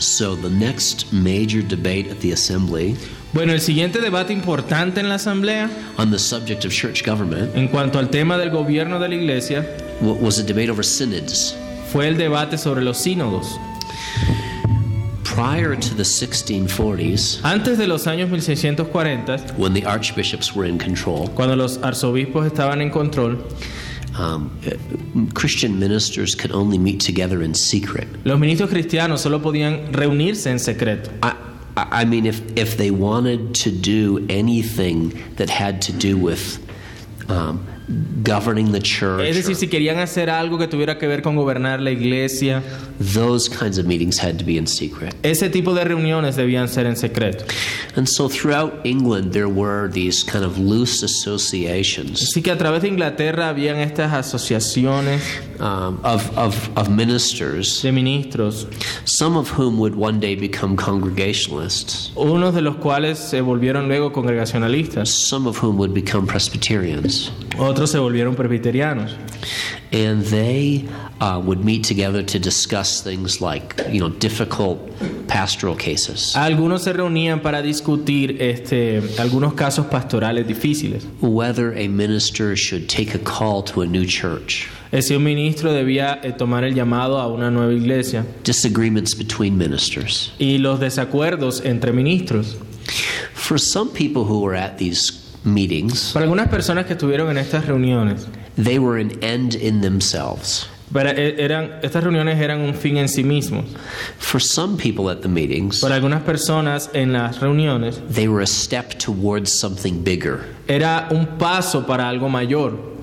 So the next major debate at the assembly Bueno, el siguiente debate importante en la asamblea on the subject of church government en cuanto al tema del gobierno de la iglesia was a debate over synods. fue el debate sobre los sínodos. Prior to the 1640s, Antes de los años 1640, when the archbishops were in control, cuando los arzobispos estaban en control, um, Christian ministers could only meet together in secret. los ministros cristianos solo podían reunirse en secreto. I, I I mean, if, if they wanted to do anything that had to do with um, governing the church, Es decir, si querían hacer algo que tuviera que ver con gobernar la iglesia, those kinds of meetings had to be in secret. ese tipo de reuniones debían ser en secreto. And so throughout England, there were these kind of loose associations Así que a través de Inglaterra habían estas asociaciones um, of, of, of ministers, de ministros, some of whom would one day become congregationalists, unos de los cuales se volvieron luego congregacionalistas, some of whom would become Presbyterians. otros se volvieron presbiterianos. And they uh, would meet together to discuss things like, you know, difficult pastoral cases, Algunos se reunían para discutir este, algunos casos pastorales difíciles. whether a minister should take a call to a new church, Si un ministro debía eh, tomar el llamado a una nueva iglesia disagreements between ministers. y los desacuerdos entre ministros. For some people who were at these meetings, Para algunas personas que estuvieron en estas reuniones, they were an end in themselves. eh, eran, estas reuniones eran un fin en sí mismos. For some people at the meetings, Para algunas personas en las reuniones they were a step towards something bigger. era un paso para algo mayor.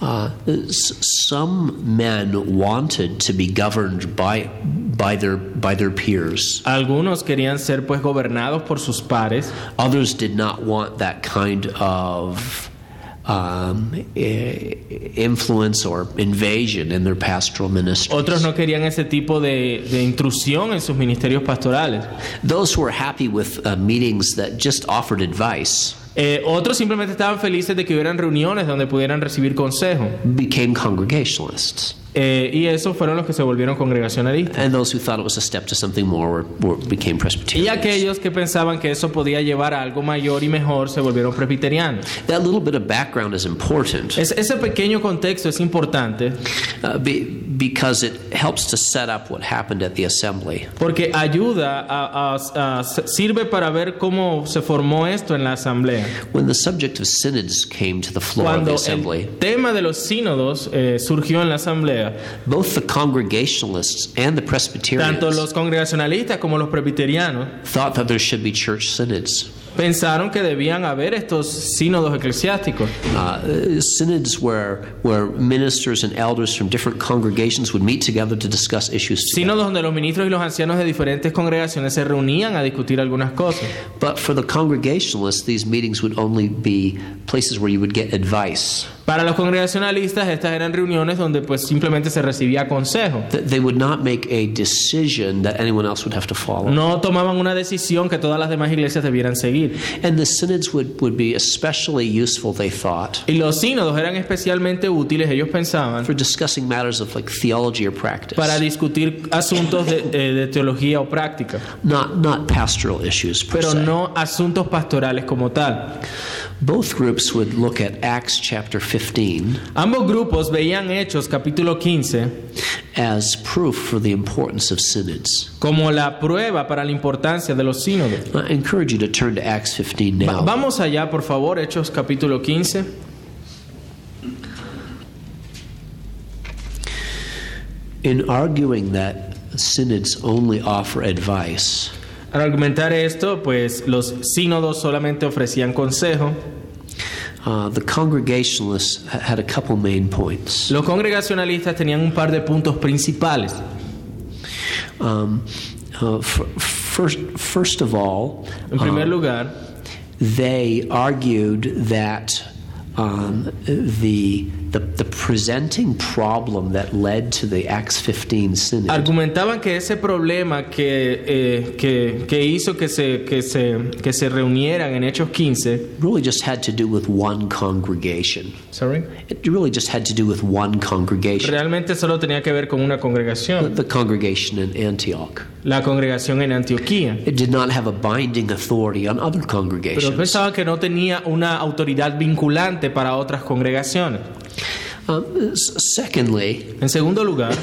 Uh, some men wanted to be governed by, by, their, by their peers. Algunos querían ser pues gobernados por sus pares, Others did not want that kind of um, influence or invasion in their pastoral ministries. otros no querían ese tipo de, de intrusión en sus ministerios pastorales. Those who were happy with uh, meetings that just offered advice Eh, otros simplemente estaban felices de que hubieran reuniones donde pudieran recibir consejo. became congregationalists. Eh, y esos fueron los que se volvieron congregacionalistas. And those who thought it was a step to something more were, were, became Y aquellos que pensaban que eso podía llevar a algo mayor y mejor se volvieron presbiterianos. That little bit of background is important Es- ese pequeño contexto es importante uh, be, because it helps to set up what happened at the assembly. porque ayuda a, a- a- sirve para ver cómo se formó esto en la asamblea. When the subject of synods came to the floor of the assembly, el tema de los sínodos eh, surgió en la asamblea, both the congregationalists and the tanto Presbyterians los congregacionalistas como los presbiterianos thought that there should be church synods. Pensaron que debían haber estos sínodos eclesiásticos. Uh, synods where, where ministers and elders from different congregations would meet together to discuss issues. Sínodos donde los ministros y los ancianos de diferentes congregaciones se reunían a discutir algunas cosas. But for the congregationalists, these meetings would only be places where you would get advice. Para los congregacionalistas estas eran reuniones donde pues simplemente se recibía consejo. Th- They would not make a decision that anyone else would have to follow. No tomaban una decisión que todas las demás iglesias debieran seguir. And the synods would, would be especially useful, they thought, Y los sínodos eran especialmente útiles, ellos pensaban, for discussing matters of like theology or practice, para discutir asuntos de, de teología o práctica, not, not pastoral issues per pero se. no asuntos pastorales como tal. Both groups would look at Acts chapter 15 Ambos grupos veían Hechos capítulo 15 as proof for the importance of synods. como la prueba para la importancia de los sínodos. I encourage you to turn to Acts 15 Va- now. vamos allá, por favor, Hechos capítulo 15. In arguing that synods only offer advice, Al argumentar esto, pues los sínodos solamente ofrecían consejo. uh, the Congregationalists ha- had a couple main points. Los congregacionalistas tenían un par de puntos principales. Um, uh, first, first of all, En primer um, lugar, they argued that um, the the, the presenting problem that led to the Acts 15 synod Argumentaban que ese problema que, eh, que, que hizo que se, que, se, que se reunieran en Hechos 15. really just had to do with one congregation. Sorry. It really just had to do with one congregation, Realmente solo tenía que ver con una congregación, the congregation in Antioch. la congregación en Antioquía. It did not have a binding authority on other Pero congregations. pensaban que no tenía una autoridad vinculante para otras congregaciones. Um, secondly, En segundo lugar,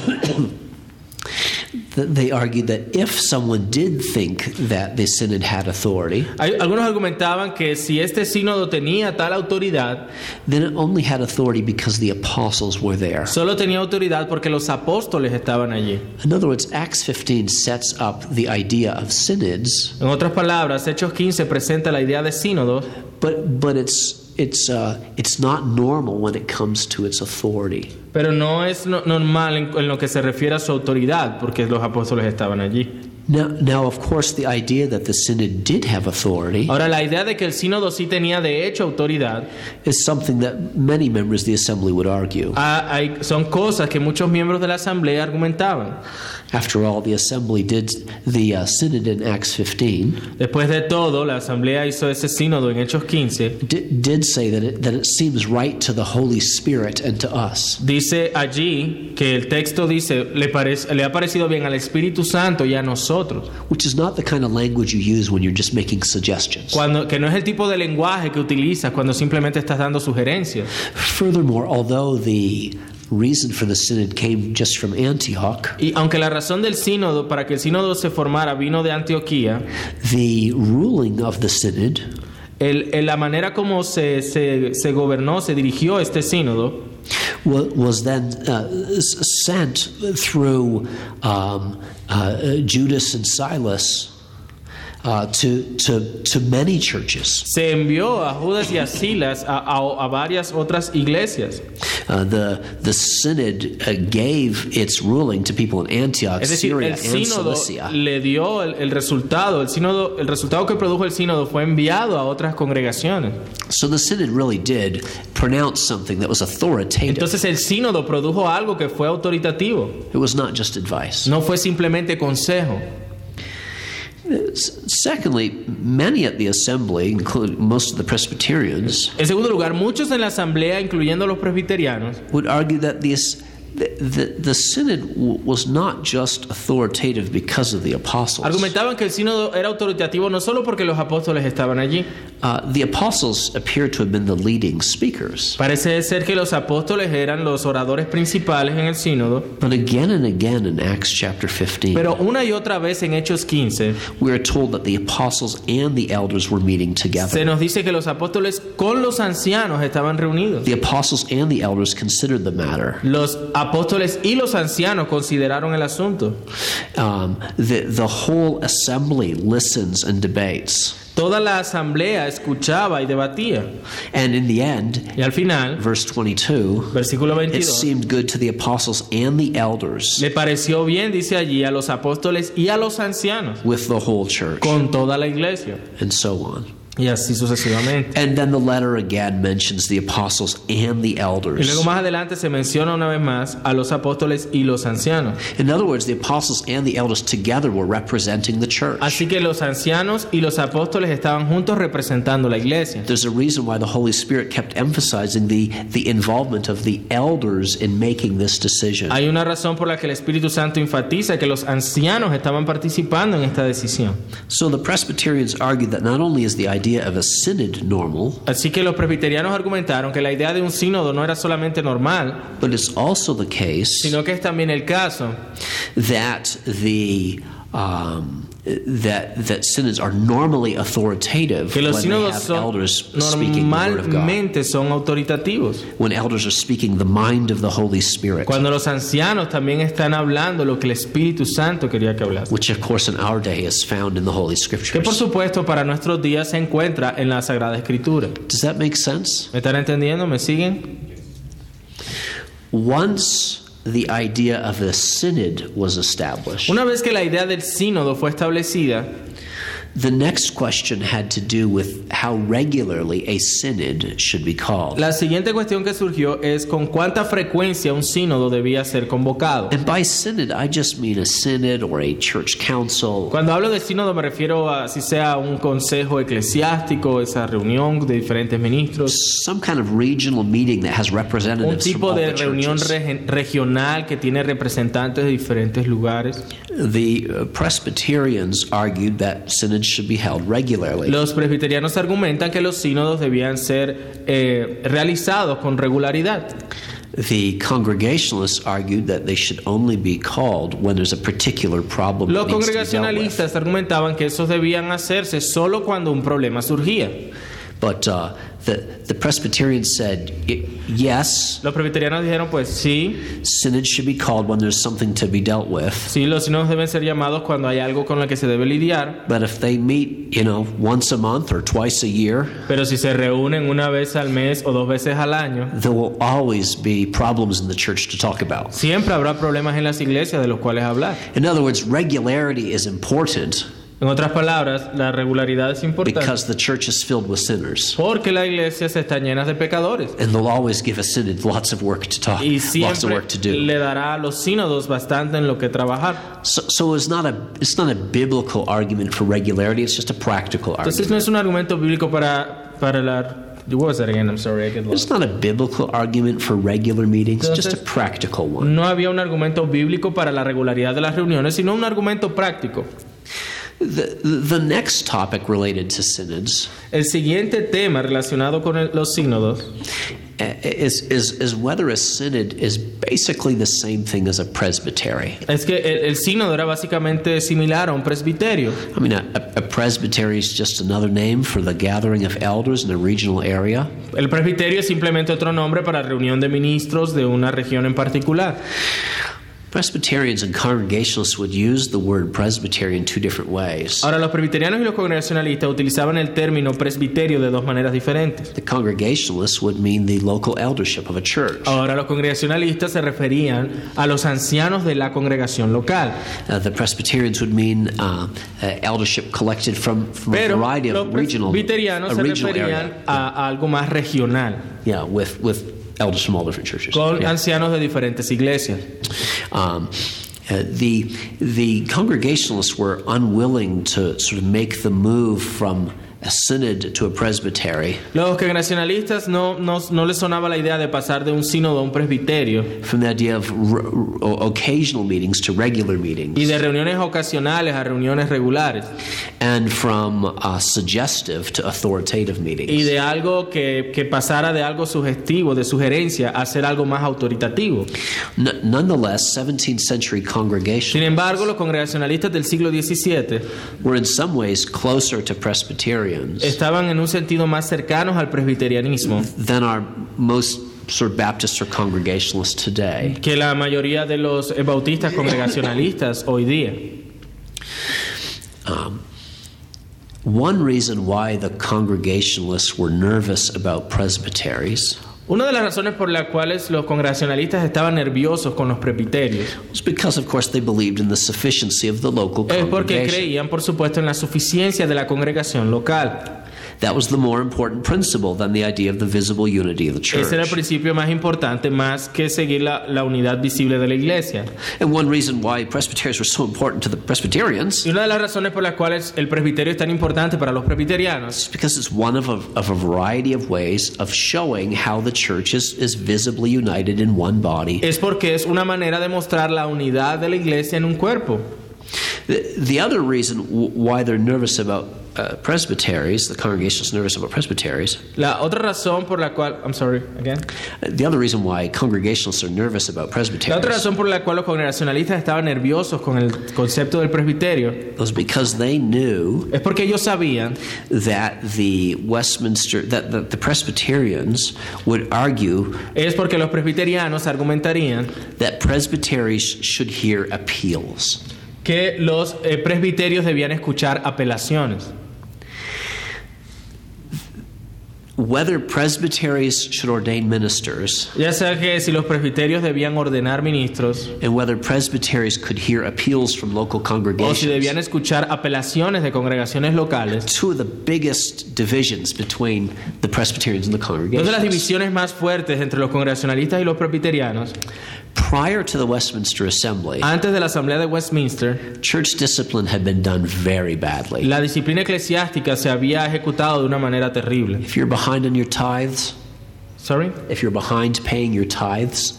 they argued that if someone did think that the synod had authority, algunos argumentaban que si este sínodo tenía tal autoridad, then it only had authority because the apostles were there. solo tenía autoridad porque los apóstoles estaban allí. In other words, Acts 15 sets up the idea of synods, En otras palabras, Hechos 15 presenta la idea de sínodos, but but it's it's uh, it's not normal when it comes to its authority. pero no es no- normal en lo que se refiere a su autoridad, porque los apóstoles estaban allí. Now, now, of course, the idea that the synod did have authority Ahora, la idea de que el sínodo sí tenía de hecho autoridad, is something that many members of the assembly would argue. ah, hay- son cosas que muchos miembros de la asamblea argumentaban. After all, the assembly did the uh, synod in Acts 15 Después de todo, la asamblea hizo ese sínodo en Hechos 15. di- did say that it, that it seems right to the Holy Spirit and to us Dice allí que el texto dice, le, parece, le ha parecido bien al Espíritu Santo y a nosotros. Which is not the kind of language you use when you're just making suggestions. Cuando, que no es el tipo de lenguaje que utilizas cuando simplemente estás dando sugerencias. Furthermore, although the reason for the synod came just from Antioch, Y aunque la razón del sínodo, para que el sínodo se formara, vino de Antioquía, the ruling of the synod el- el- la manera como se, se, se gobernó, se dirigió este sínodo, wa- was then uh, sent through um, uh, Judas and Silas uh, to, to, to many churches. se envió a Judas y a Silas a, a- a varias otras iglesias. Uh, the, the synod uh, gave its ruling to people in Antioch, Es decir, Syria, el and sínodo Cilicia. le dio el, el resultado, el sínodo, el resultado que produjo el sínodo fue enviado a otras congregaciones. So the synod really did pronounce something that was authoritative. Entonces el sínodo produjo algo que fue autoritativo, It was not just advice. no fue simplemente consejo. Secondly, many at the assembly, including most of the Presbyterians, En segundo lugar, muchos en la asamblea, incluyendo los presbiterianos, would argue that this, the, the, synod was not just authoritative because of the apostles. argumentaban que el sínodo era autoritativo no solo porque los apóstoles estaban allí. Uh, the apostles appear to have been the leading speakers. Parece ser que los apóstoles eran los oradores principales en el sínodo, But again and again in Acts chapter 15, pero una y otra vez en Hechos 15 we are told that the apostles and the elders were meeting se together. nos dice que los apóstoles con los ancianos estaban reunidos. The apostles and the elders considered the matter. Los apóstoles y los ancianos consideraron el asunto. Um, the, the whole assembly listens and debates. Toda la asamblea escuchaba y debatía. And in the end, Y al final, verse 22, versículo it 22, seemed good to the apostles and the elders le pareció bien, dice allí, a los apóstoles y a los ancianos, with the whole church, con toda la iglesia. and so on. Y sucesivamente. And then the letter again mentions the apostles and the Y elders. luego más adelante se menciona una vez más a los apóstoles y los ancianos. In other words, the apostles and the elders together were representing the church. Así que los ancianos y los apóstoles estaban juntos representando la iglesia. There's a reason why the Holy Spirit kept emphasizing the, the involvement of the elders in making this decision. Hay una razón por la que el Espíritu Santo enfatiza que los ancianos estaban participando en esta decisión. So the Presbyterians argued that not only is the idea of a synod normal, Así que los presbiterianos argumentaron que la idea de un sínodo no era solamente normal, but it's also the case sino que es también el caso that the um, that that synods are normally authoritative que when they have elders speaking the word of God. son autoritativos. When elders are speaking the mind of the Holy Spirit, Cuando los ancianos también están hablando lo que el Espíritu Santo quería que hablase. which of course in our day is found in the Holy Que por Scriptures. supuesto para nuestros días se encuentra en la Sagrada Escritura. Does that make sense? ¿Me están entendiendo? ¿Me siguen? Once the idea of the synod was established, Una vez que la idea del sínodo fue establecida, The next question had to do with how regularly a synod should be called. La siguiente cuestión que surgió es con cuánta frecuencia un sínodo debía ser convocado. And by synod, I just mean a synod or a church council. Cuando hablo de sínodo me refiero a si sea un consejo eclesiástico, esa reunión de diferentes ministros, Some kind of regional meeting that has un representatives from tipo all de the reunión regional que tiene representantes de diferentes lugares. The uh, Presbyterians argued that synods should be held regularly. Los presbiterianos argumentan que los sínodos debían ser eh, realizados con regularidad. The Congregationalists argued that they should only be called when there's a particular problem Los congregacionalistas argumentaban que esos debían hacerse solo cuando un problema surgía. But uh, the, the Presbyterians said, yes, Los presbiterianos dijeron, pues sí, synods should be called when there's something to be dealt with. sí, los sínodos deben ser llamados cuando hay algo con lo que se debe lidiar, But if they meet, you know, once a month or twice a year, pero si se reúnen una vez al mes o dos veces al año, there will always be problems in the church to talk about. siempre habrá problemas en las iglesias de los cuales hablar. In other words, regularity is important En otras palabras, la regularidad es importante because the church is filled with sinners. porque las iglesias están llenas de pecadores. And they'll always give a synod lots of work to talk, Y lots of siempre work to do. le dará a los sínodos bastante en lo que trabajar. So, so it's not a it's not a biblical argument for regularity. It's just a practical Entonces argument. no es un argumento bíblico para, para la... What was that again? I'm sorry, I get lost. It's not a biblical argument for regular meetings. Just a Entonces- practical one. No había un argumento bíblico para la regularidad de las reuniones, sino un argumento práctico. The, the next topic related to synods El siguiente tema relacionado con el- los sínodos is, is is whether a synod is basically the same thing as a presbytery. es que el, el sínodo era básicamente similar a un presbiterio. I mean, a, a a presbytery is just another name for the gathering of elders in a regional area. El presbiterio es simplemente otro nombre para reunión de ministros de una región en particular. Presbyterians and Congregationalists would use the word presbytery in two different ways. Ahora, los presbiterianos y los congregacionalistas utilizaban el término presbiterio de dos maneras diferentes. The Congregationalists would mean the local eldership of a church. Ahora, los congregacionalistas se referían a los ancianos de la congregación local. Uh, the Presbyterians would mean uh, uh, eldership collected from, from a variety of regional, presbiterianos a se regional referían a, a algo más regional, Yeah, with, with elders from all different churches. con Yeah. ancianos de diferentes iglesias. Um, uh, the the Congregationalists were unwilling to sort of make the move from a synod to a presbytery, Los congregacionalistas no, no, no les sonaba la idea de pasar de un sínodo a un presbiterio from the idea of occasional meetings to regular y meetings, de reuniones ocasionales a reuniones regulares and from uh, suggestive to authoritative y meetings. de algo que, que pasara de algo sugestivo, de sugerencia, a ser algo más autoritativo. N- nonetheless, 17th century Sin congregations embargo, los congregacionalistas del siglo XVII were in some ways closer to Presbyterians estaban en un sentido más cercanos al presbiterianismo than our most sort of Baptists or Congregationalists today. que la mayoría de los bautistas congregacionalistas hoy día. Um, one reason why the Congregationalists were nervous about presbyteries Una de las razones por las cuales los congregacionalistas estaban nerviosos con los presbiterios was because, of course, they believed in the sufficiency of the local es porque creían, por supuesto, en la suficiencia de la congregación local. That was the more important principle than the idea of the visible unity of the church. Ese era el principio más importante, más que seguir la, la unidad visible de la iglesia. And one reason why Presbyterians were so important to the Presbyterians Y una de las razones por las cuales el presbiterio es tan importante para los presbiterianos is because it's one of a, of a variety of ways of showing how the church is, is visibly united in one body. es porque es una manera de mostrar la unidad de la iglesia en un cuerpo. The, the other reason w- why they're nervous about uh, presbyteries, the congregation is nervous about presbyteries, La otra razón por la cual, I'm sorry, again. the other reason why congregationalists are nervous about presbyteries. La otra razón por la cual los congregacionalistas estaban nerviosos con el concepto del presbiterio was because they knew es porque ellos sabían that the Westminster, that the, the Presbyterians would argue es porque los presbiterianos argumentarían that presbyteries should hear appeals. Que los eh, presbiterios debían escuchar apelaciones. Whether presbyteries should ordain ministers Ya sea que si los presbiterios debían ordenar ministros and whether presbyteries could hear appeals from local o si congregations. debían escuchar apelaciones de congregaciones locales. Two of the biggest divisions between the Presbyterians and the Dos de las congregations. divisiones más fuertes entre los congregacionalistas y los presbiterianos, Prior to the Westminster Assembly, antes de la Asamblea de Westminster, church discipline had been done very badly. la disciplina eclesiástica se había ejecutado de una manera terrible. If you're behind on your tithes, Sorry? if you're behind paying your tithes,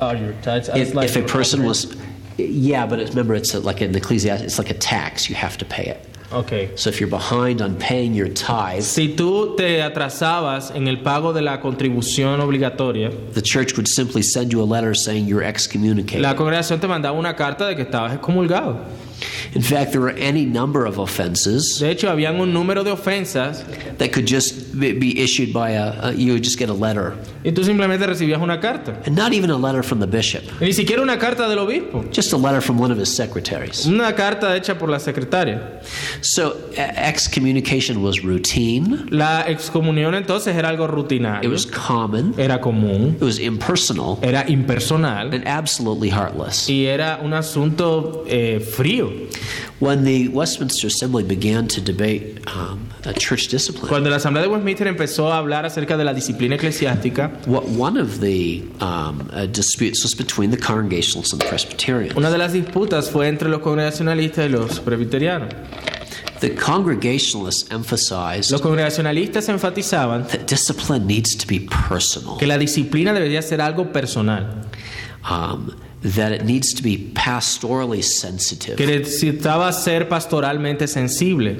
Oh, your tithes. if, if a person was, yeah, but it's, remember it's like an ecclesiastic, it's like a tax. You have to pay it. Ok. So if you're behind on paying your tithes, Si tú te atrasabas en el pago de la contribución obligatoria, the church would simply send you a letter saying you're excommunicated. la congregación te mandaba una carta de que estabas excomulgado. In fact, there were any number of offenses De hecho, habían un número de ofensas that could just be- issued by a, a you would just get a letter, y tú simplemente recibías una carta. and not even a letter from the bishop, Y ni siquiera una carta del obispo, just a letter from one of his secretaries. una carta hecha por la secretaria. So excommunication was routine, La excomunión entonces era algo it was common, era común, it was impersonal, era impersonal and absolutely heartless. y era un asunto eh, frío. When the Westminster Assembly began to debate um, church discipline, Cuando la Asamblea de Westminster empezó a hablar acerca de la disciplina eclesiástica, what, one of the um, uh, disputes was between the Congregationalists and the Presbyterians. una de las disputas fue entre los congregacionalistas y los presbiterianos. The Congregationalists emphasized Los congregacionalistas enfatizaban that discipline needs to be personal, que la disciplina debería ser algo personal, um, that it needs to be pastorally sensitive, que necesitaba ser pastoralmente sensible,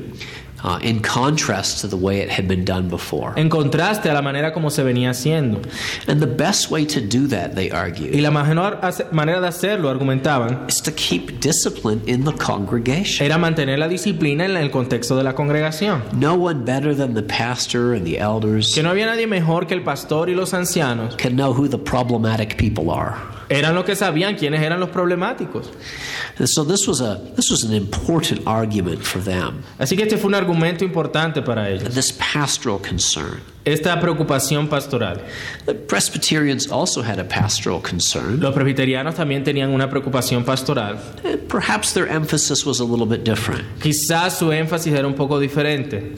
uh, in contrast to the way it had been done before. en contraste a la manera como se venía haciendo. And the best way to do that, they argued. Y la mejor manera de hacerlo, argumentaban, is to keep discipline in the congregation. era mantener la disciplina en el contexto de la congregación. No one better than the pastor and the elders Que no había nadie mejor que el pastor y los ancianos. can know who the problematic people are. Eran los que sabían quiénes eran los problemáticos. And so this was a this was an important argument for them. Así que este fue un argumento importante para ellos. This pastoral concern. Esta preocupación pastoral. The Presbyterians also had a pastoral concern. Los presbiterianos también tenían una preocupación pastoral. and Perhaps their emphasis was a little bit different. Quizás su énfasis era un poco diferente.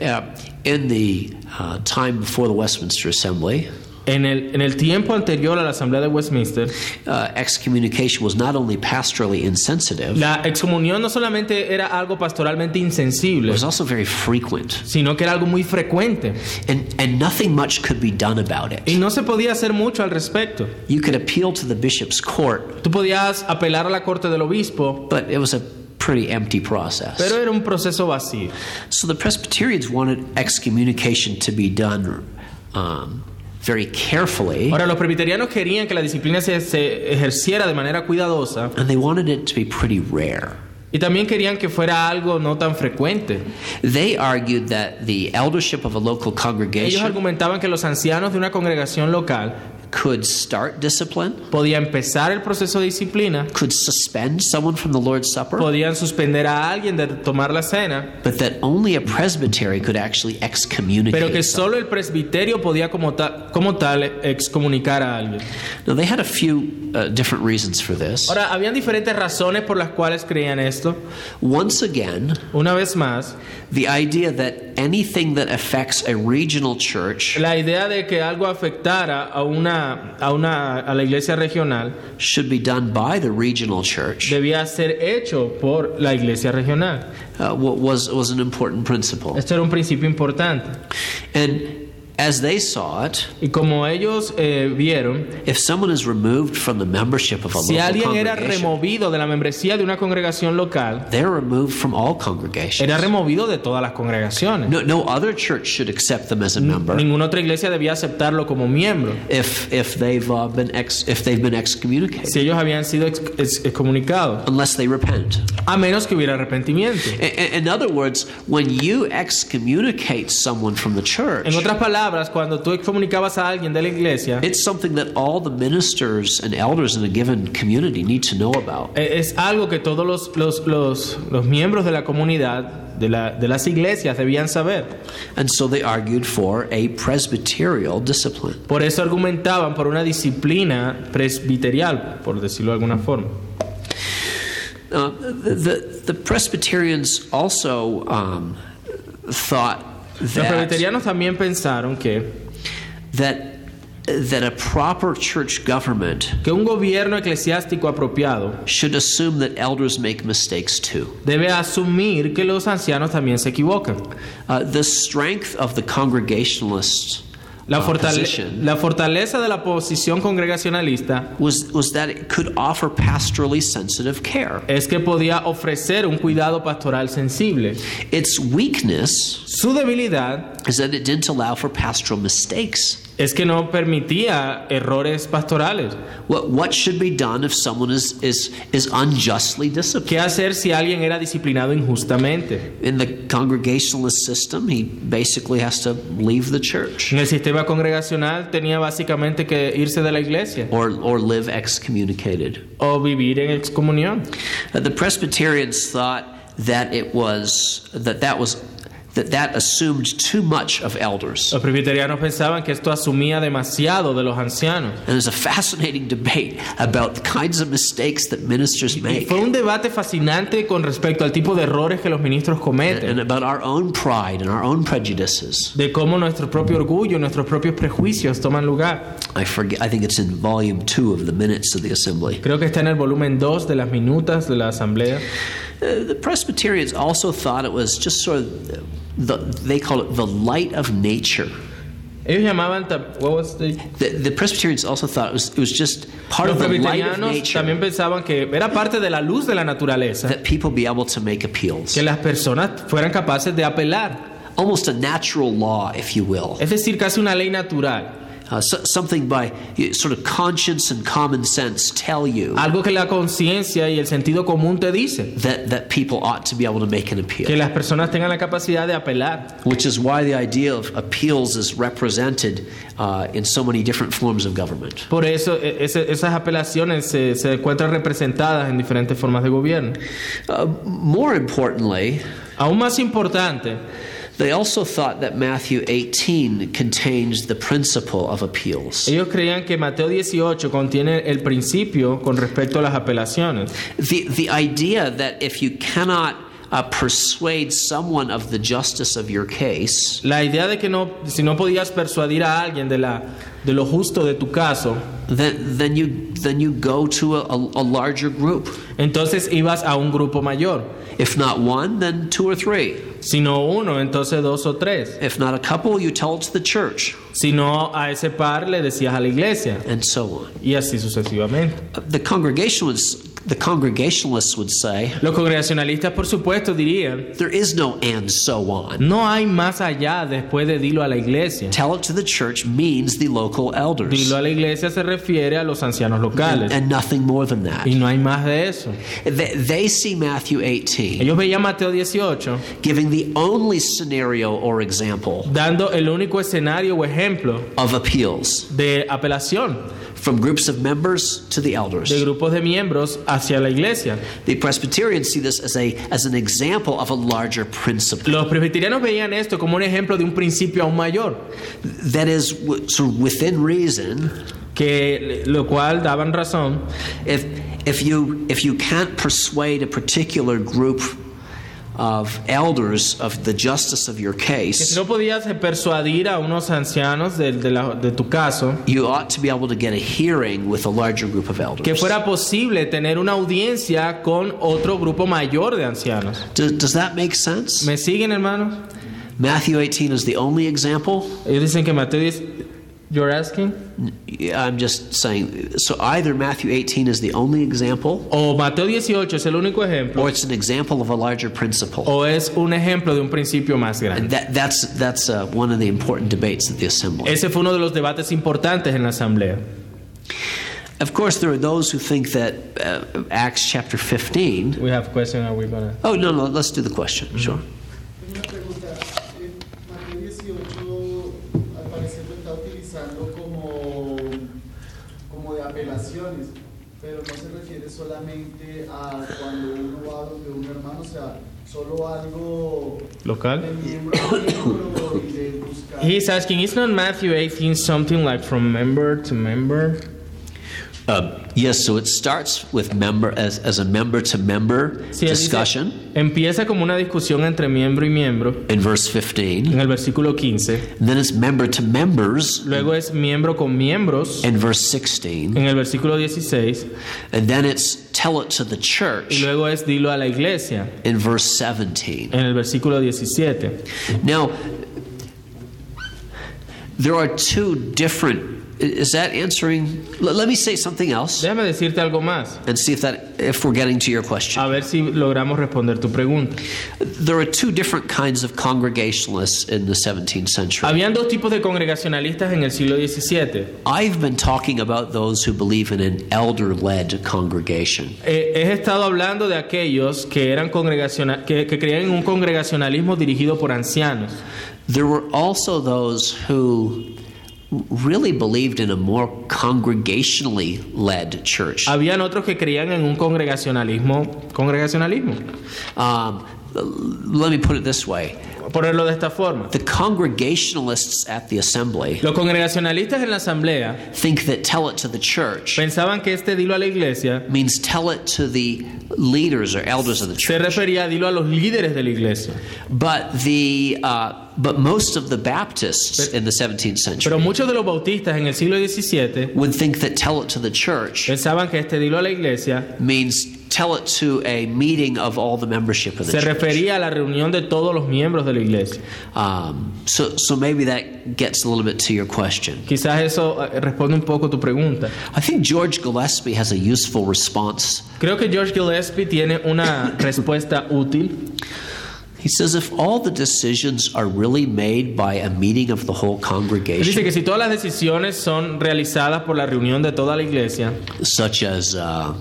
Uh, in the uh, time before the Westminster Assembly, En el, en el tiempo anterior a la Asamblea de Westminster, uh, excommunication was not only pastorally insensitive, it la excomunión no solamente era algo pastoralmente insensible, was also very frequent, sino que era algo muy frecuente. and and nothing much could be done about Y it. no se podía hacer mucho al respecto. You could appeal to the bishop's court, Tú podías apelar a la corte del obispo, but it was a pretty empty process. pero era un proceso vacío. So the Presbyterians wanted excommunication to be done um, very carefully, Ahora, los presbiterianos querían que la disciplina se, se ejerciera de manera cuidadosa and they wanted it to be pretty rare. y también querían que fuera algo no tan frecuente. They argued that the eldership of a local Ellos congregation argumentaban que los ancianos de una congregación local could start discipline, podían empezar el proceso de disciplina, could suspend someone from the Lord's Supper, podían suspender a alguien de tomar la cena, but that only a presbytery could actually excommunicate. pero que solo el presbiterio podía como, ta- como tal excomunicar a alguien. Now, they had a few uh, different reasons for this. Ahora, habían diferentes razones por las cuales creían esto. Once again, Una vez más, the idea that anything that affects a regional church la idea de que algo afectara a una, a una a la iglesia regional should be done by the regional church debía ser hecho por la iglesia regional. uh, wa- was, was an important principle. Esto era un principio importante. And as they saw it, Y como ellos eh, vieron, if someone is removed from the membership of a si local alguien era removido de la membresía de una congregación local, they're removed from all congregations. era removido de todas las congregaciones. No, no other church should accept them as a member Ninguna otra iglesia debía aceptarlo como miembro if if they've uh, been ex, if they've been excommunicated, si ellos habían sido ex- ex- excomunicados, unless they repent. a menos que hubiera arrepentimiento. In, in other words, when you excommunicate someone from the church, En otras palabras, palabras, cuando tú excomunicabas a alguien de la iglesia, it's something that all the ministers and elders in a given community need to know about. eh, es algo que todos los, los, los, los miembros de la comunidad, de, la, de las iglesias, debían saber. And so they argued for a presbyterial discipline. Por eso argumentaban por una disciplina presbiterial, por decirlo de alguna forma. Uh, the, the, the Presbyterians also um, thought Los that, presbiterianos también pensaron que, that, that a proper church government que un gobierno eclesiástico apropiado should assume that elders make mistakes too. debe asumir que los ancianos también se equivocan. Uh, the strength of the Congregationalist La, fortale- la fortaleza de la posición congregacionalista was, was that it could offer pastorally sensitive care. es que podía ofrecer un cuidado pastoral sensible. Its weakness Su debilidad is that it didn't allow for pastoral mistakes. Es que no permitía errores pastorales. What, what should be done if someone is, is, is unjustly disciplined? ¿Qué hacer si alguien era disciplinado injustamente? In the Congregationalist system, he basically has to leave the church En el sistema congregacional tenía básicamente que irse de la iglesia or, or live excommunicated. o vivir en excomunión. Uh, the Presbyterians thought that it was that that was that that assumed too much of elders. Los presbiterianos pensaban que esto asumía demasiado de los ancianos. And there's a fascinating debate about the kinds of mistakes that ministers Y make fue un debate fascinante con respecto al tipo de errores que los ministros and cometen, about our own pride and our own prejudices. de cómo nuestro propio orgullo, nuestros propios prejuicios toman lugar. I forget I think it's in volume 2 of the minutes of the assembly. Creo que está en el volumen 2 de las minutas de la asamblea. Uh, the Presbyterians also thought it was just sort of the they call it the light of nature. Ellos llamaban, what was the- The, the Presbyterians also thought it was, it was just part los of the light of nature también pensaban que era parte de la luz de la naturaleza, that people be able to make appeals. que las personas fueran capaces de apelar. Almost a natural law, if you will. Es decir, casi una ley natural. Uh, so, something by sort of conscience and common sense tell you Algo que la conciencia y el sentido común te dice. that, that people ought to be able to make an Que appeal. las personas tengan la capacidad de apelar. Which is why the idea of appeals is represented uh, in so many different forms of government. Por eso e- ese- esas apelaciones se, se encuentran representadas en diferentes formas de gobierno. Uh, more importantly, Aún más importante, they also thought that Matthew 18 contains the principle of appeals. ellos creían que Mateo 18 contiene el principio con respecto a las apelaciones. The, the idea that if you cannot uh, persuade someone of the justice of your case, La idea de que no, si no podías persuadir a alguien de, la, de lo justo de tu caso, then, then, you, then you go to a, a, larger group. entonces ibas a un grupo mayor. If not one, then two or three. Si no uno, entonces dos o tres. If not a couple, you tell it to the church, Si no a ese par, le decías a la iglesia. and so on. Y así sucesivamente. The Congregationalists, the Congregationalists would say, Los congregacionalistas, por supuesto, dirían, there is no and so on. no hay más allá después de dilo a la iglesia. Tell it to the church means the local elders, Dilo a la iglesia se refiere a los ancianos locales. and nothing more than that. Y no hay más de eso. They, they see Matthew 18 Ellos veían Mateo 18 giving the only scenario or example dando el único escenario o ejemplo of appeals de apelación from groups of members to the elders. de grupos de miembros hacia la iglesia. The Presbyterians see this as, a, as an example of a larger principle. Los presbiterianos veían esto como un ejemplo de un principio aún mayor, That is, of within reason, que lo cual daban razón if, if, you, if you can't persuade a particular group of elders of the justice of your que si case, no podías persuadir a unos ancianos de, de la- de tu caso, you ought to be able to get a hearing with a larger group of elders. que fuera posible tener una audiencia con otro grupo mayor de ancianos. Does, does that make sense? ¿Me siguen, hermanos? Matthew 18 is the only example. Ellos dicen que Mateo 10, you're asking? I'm just saying. So either Matthew 18 is the only example, O Mateo 18 es el único ejemplo, or it's an example of a larger principle. o es un ejemplo de un principio más grande. That, that's that's uh, one of the important debates at the assembly. Ese fue uno de los debates importantes en la asamblea. Of course, there are those who think that uh, Acts chapter 15. We have a question, are we gonna... Oh no, no. Let's do the question. Sure. Una pregunta. En Mateo 18 aparece refiere solamente a cuando uno va donde un hermano, o sea, solo algo Local? de miembro a miembro y de buscar. He's asking, is not Matthew 18 something like from member to member? Uh, yes, so it starts with member as, as a member to member Sí, él dice, discussion empieza como una discusión entre miembro y miembro in verse 15. en el versículo 15. And then it's member to members Luego es miembro con miembros in verse 16. en el versículo 16. And then it's tell it to the church. Y luego es dilo a la iglesia in verse 17. en el versículo 17. Now, there are two different. Is that answering? Let me say something else Déjame decirte algo más. and see if that if we're getting to your A question. ver si logramos responder tu pregunta. There are two different kinds of congregationalists in the 17th century. Habían dos tipos de congregacionalistas en el siglo XVII. I've been talking about those who believe in an elder-led congregation. Eh, he estado hablando de aquellos que eran congregaciona- que, que creían en un congregacionalismo dirigido por ancianos. There were also those who really believed in a more congregationally led church. Habían otros que creían en un congregacionalismo, congregacionalismo. Um, let me put it this way Ponerlo de esta forma. the congregationalists at the assembly Los congregacionalistas en la asamblea think that tell it to the church pensaban que este dilo a la iglesia means tell it to the leaders or elders of the se church. refería a dilo a los líderes de la iglesia. But the uh, but most of the Baptists in the 17th Pero century muchos de los bautistas en el siglo XVII would think that tell it to the church pensaban que este dilo a la iglesia means tell it to a meeting of all the membership of the se church. refería a la reunión de todos los miembros de la iglesia. Um, so so maybe that gets a little bit to your question. Quizás eso eh, responde un poco tu pregunta. I think George Gillespie has a useful response. Creo que George Gillespie tiene una respuesta útil. He says if all the decisions are really made by a meeting of the whole Él dice congregation, que si todas las decisiones son realizadas por la reunión de toda la iglesia, such as uh,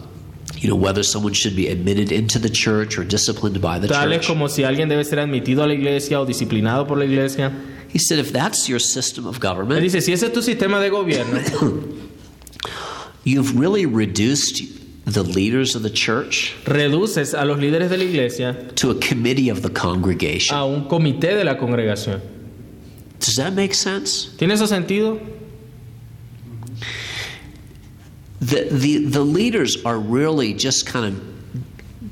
you know whether someone should be admitted into the church or disciplined by the tales church, como si alguien debe ser admitido a la iglesia o disciplinado por la iglesia, he said if that's your system of él government, dice, si ese es tu sistema de gobierno, you've really reduced the leaders of the church reduces a los líderes de la iglesia to a committee of the congregation. a un comité de la congregación. Does that make sense? ¿Tiene eso sentido? The, the, the leaders are really just kind of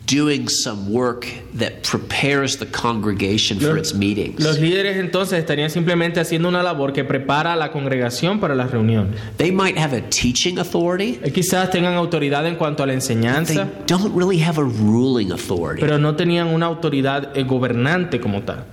doing some work that prepares the congregation for its meetings. Los líderes entonces estarían simplemente haciendo una labor que prepara a la congregación para las reuniones. They might have a teaching authority, Eh, Quizás tengan autoridad en cuanto a la enseñanza. they don't really have a ruling authority. pero no tenían una autoridad eh, gobernante como tal.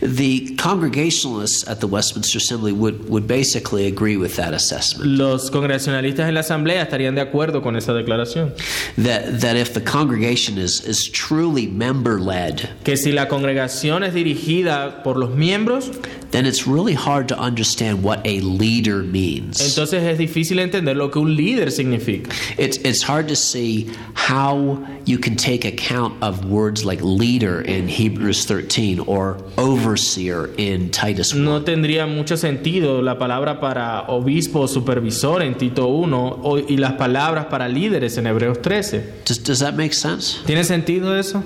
The Congregationalists at the Westminster Assembly would, would basically agree with that assessment. Los congregacionalistas en la asamblea estarían de acuerdo con esa declaración. That, that if the congregation is, is truly member led, Que si la congregación es dirigida por los miembros, then it's really hard to understand what a leader means. entonces es difícil entender lo que un líder significa. It's, it's hard to see how you can take account of words like leader in Hebrews 13 or overseer in Titus 1. No tendría mucho sentido la palabra para obispo o supervisor en Tito 1 o- y las palabras para líderes en Hebreos 13. Does, does that make sense? ¿Tiene sentido eso?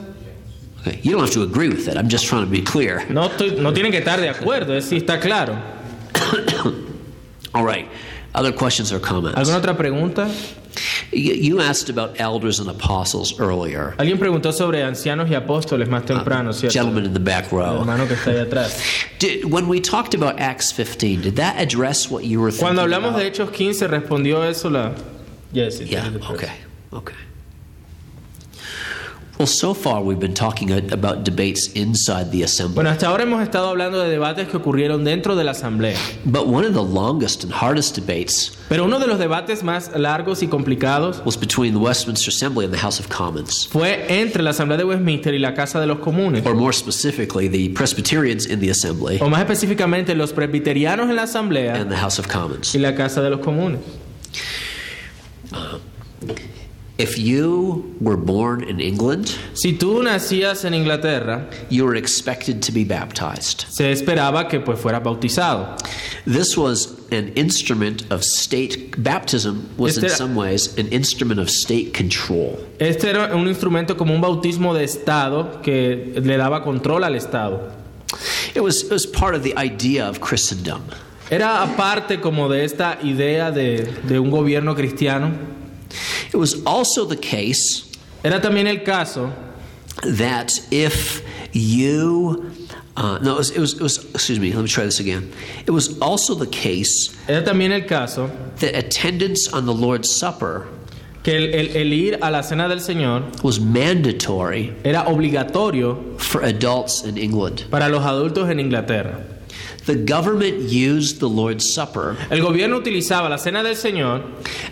Okay. You don't have to agree with it. I'm just trying to be clear. No, no tienen que estar de acuerdo, es sí está claro. All right. Other questions or comments? ¿Alguna otra pregunta? You asked about elders and apostles earlier. Alguien preguntó sobre ancianos y apóstoles más uh, temprano, ¿cierto? Gentleman in the back El row. hermano que está ahí atrás. Did, when we talked about Acts 15, did that address what you were thinking Cuando hablamos about? de Hechos 15, respondió eso la... Yes, it Yeah, did. okay, okay. Bueno, hasta ahora hemos estado hablando de debates que ocurrieron dentro de la asamblea. But one of the longest and hardest debates Pero uno de los debates más largos y complicados was between the Westminster Assembly and the House of Commons. fue entre la asamblea de Westminster y la Casa de los Comunes. Or more specifically, the Presbyterians in the Assembly O más específicamente, los presbiterianos en la asamblea and the House of Commons. y la Casa de los Comunes. If you were born in England, Si tú nacías en Inglaterra, you were expected to be baptized. se esperaba que pues fueras bautizado. This was an instrument of state baptism was in Este era- some ways an instrument of state control. Este era un instrumento como un bautismo de Estado que le daba control al Estado. It was it was part of the idea of Christendom. Era aparte como de esta idea de, de un gobierno cristiano. It was also the case Era también el caso that if you uh, no, it was, it was, it was, excuse me, let me try this again. It was also the case Era también el caso that attendance on the Lord's Supper que el, el- el ir a la cena del Señor was mandatory era obligatorio for adults in England. para los adultos en Inglaterra. The government used the Lord's Supper El gobierno utilizaba la cena del Señor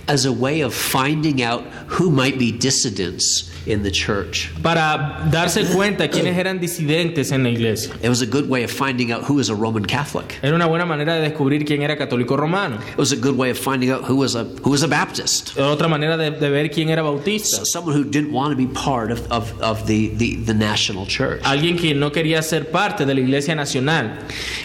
as a way of finding out who might be dissidents in the church. para darse cuenta quiénes eran disidentes en la iglesia. It was a good way of finding out who is a Roman Catholic. Era una buena manera de descubrir quién era católico romano. It was a good way of finding out who was a who was a Baptist. Era otra manera de, de ver quién era bautista. Someone who didn't want to be part of, of, of the, the, the national church. Alguien que no quería ser parte de la iglesia nacional.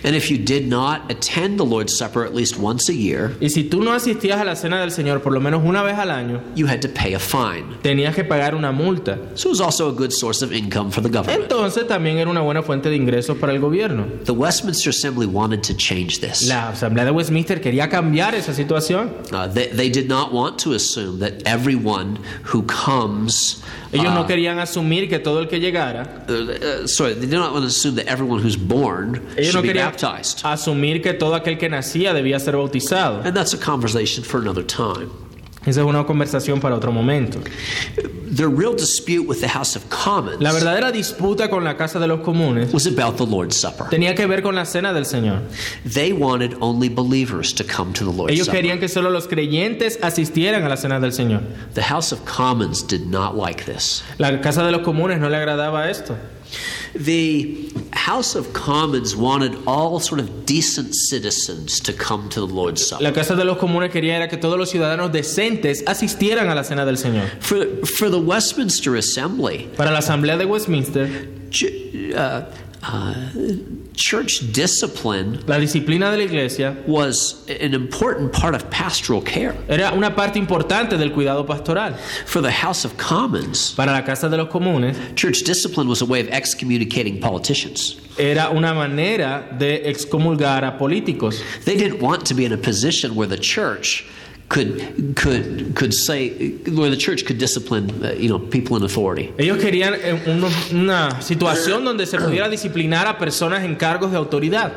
And if you did not attend the Lord's Supper at least once a year, Y si tú no asistías a la cena del Señor por lo menos una vez al año, you had to pay a fine. tenías que pagar una multa. So it was also a good source of income for the government. Entonces también era una buena fuente de ingresos para el gobierno. The Westminster Assembly wanted to change this. La Asamblea de Westminster quería cambiar esa situación. Uh, they, they did not want to assume that everyone who comes. Ellos no uh, querían asumir que todo el que llegara, uh, uh, sorry, they did not want to assume that everyone who's born ellos should no be querían baptized. asumir que todo aquel que nacía debía ser bautizado. And that's a conversation for another time. Esa es una conversación para otro momento. The real dispute with the House of Commons La verdadera disputa con la Casa de los Comunes was about the Lord's Supper. tenía que ver con la cena del Señor. They wanted only believers to come to the Lord's Ellos Supper. querían que solo los creyentes asistieran a la cena del Señor. The House of Commons did not like this. La Casa de los Comunes no le agradaba esto. The House of Commons wanted all sort of decent citizens to come to the Lord's Supper. La Casa de los Comunes quería era que todos los ciudadanos decentes asistieran a la cena del Señor. For, for the Westminster Assembly, Para la Asamblea de Westminster, uh, uh, church discipline la disciplina de la iglesia was an important part of pastoral care. era una parte importante del cuidado pastoral. For the House of Commons, Para la Casa de los Comunes church discipline was a way of excommunicating politicians. era una manera de excomulgar a políticos. They didn't want to be in a position where the church could could could say where the church could discipline uh, you know people in authority. Ellos querían eh, una situación donde se pudiera disciplinar a personas en cargos de autoridad.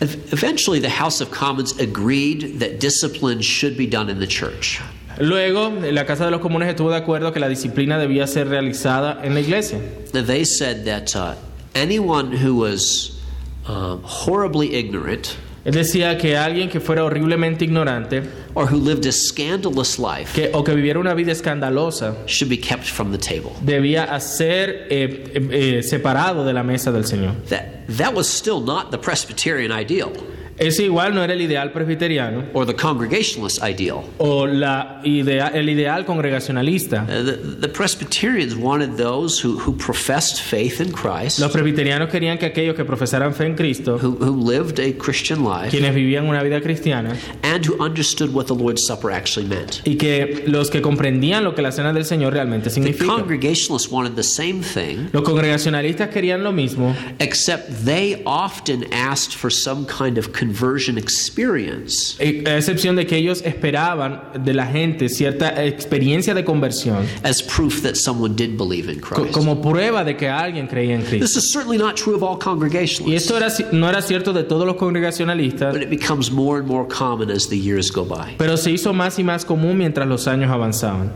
Eventually, the House of Commons agreed that discipline should be done in the church. Luego, la Casa de los Comunes estuvo de acuerdo que la disciplina debía ser realizada en la iglesia. They said that uh, anyone who was um, horribly ignorant Él decía que alguien que fuera horriblemente ignorante or who lived a scandalous life que, o que viviera una vida escandalosa should be kept from the table. debía ser eh, eh, eh, separado de la mesa del Señor. That that was still not the Presbyterian ideal Ese igual no era el ideal presbiteriano or the Congregationalist ideal. o la idea, el ideal congregacionalista. Uh, the, the Presbyterians wanted those who, who professed faith in Christ, Los presbiterianos querían que aquellos que profesaran fe en Cristo, who, who lived a Christian life, quienes vivían una vida cristiana, and who understood what the Lord's Supper actually meant. y que los que comprendían lo que la cena del Señor realmente The significa. Congregationalists wanted the same thing, Los congregacionalistas querían lo mismo, except they often asked for some kind of conversion experience. eh, a excepción de que ellos esperaban de la gente cierta experiencia de conversión As proof that someone did believe in Christ. como prueba de que alguien creía en Cristo. This is certainly not true of all Y congregationalists, esto era, ci- no era cierto de todos los congregacionalistas, but it becomes more and more common as the years go by. pero se hizo más y más común mientras los años avanzaban.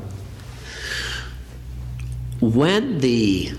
When the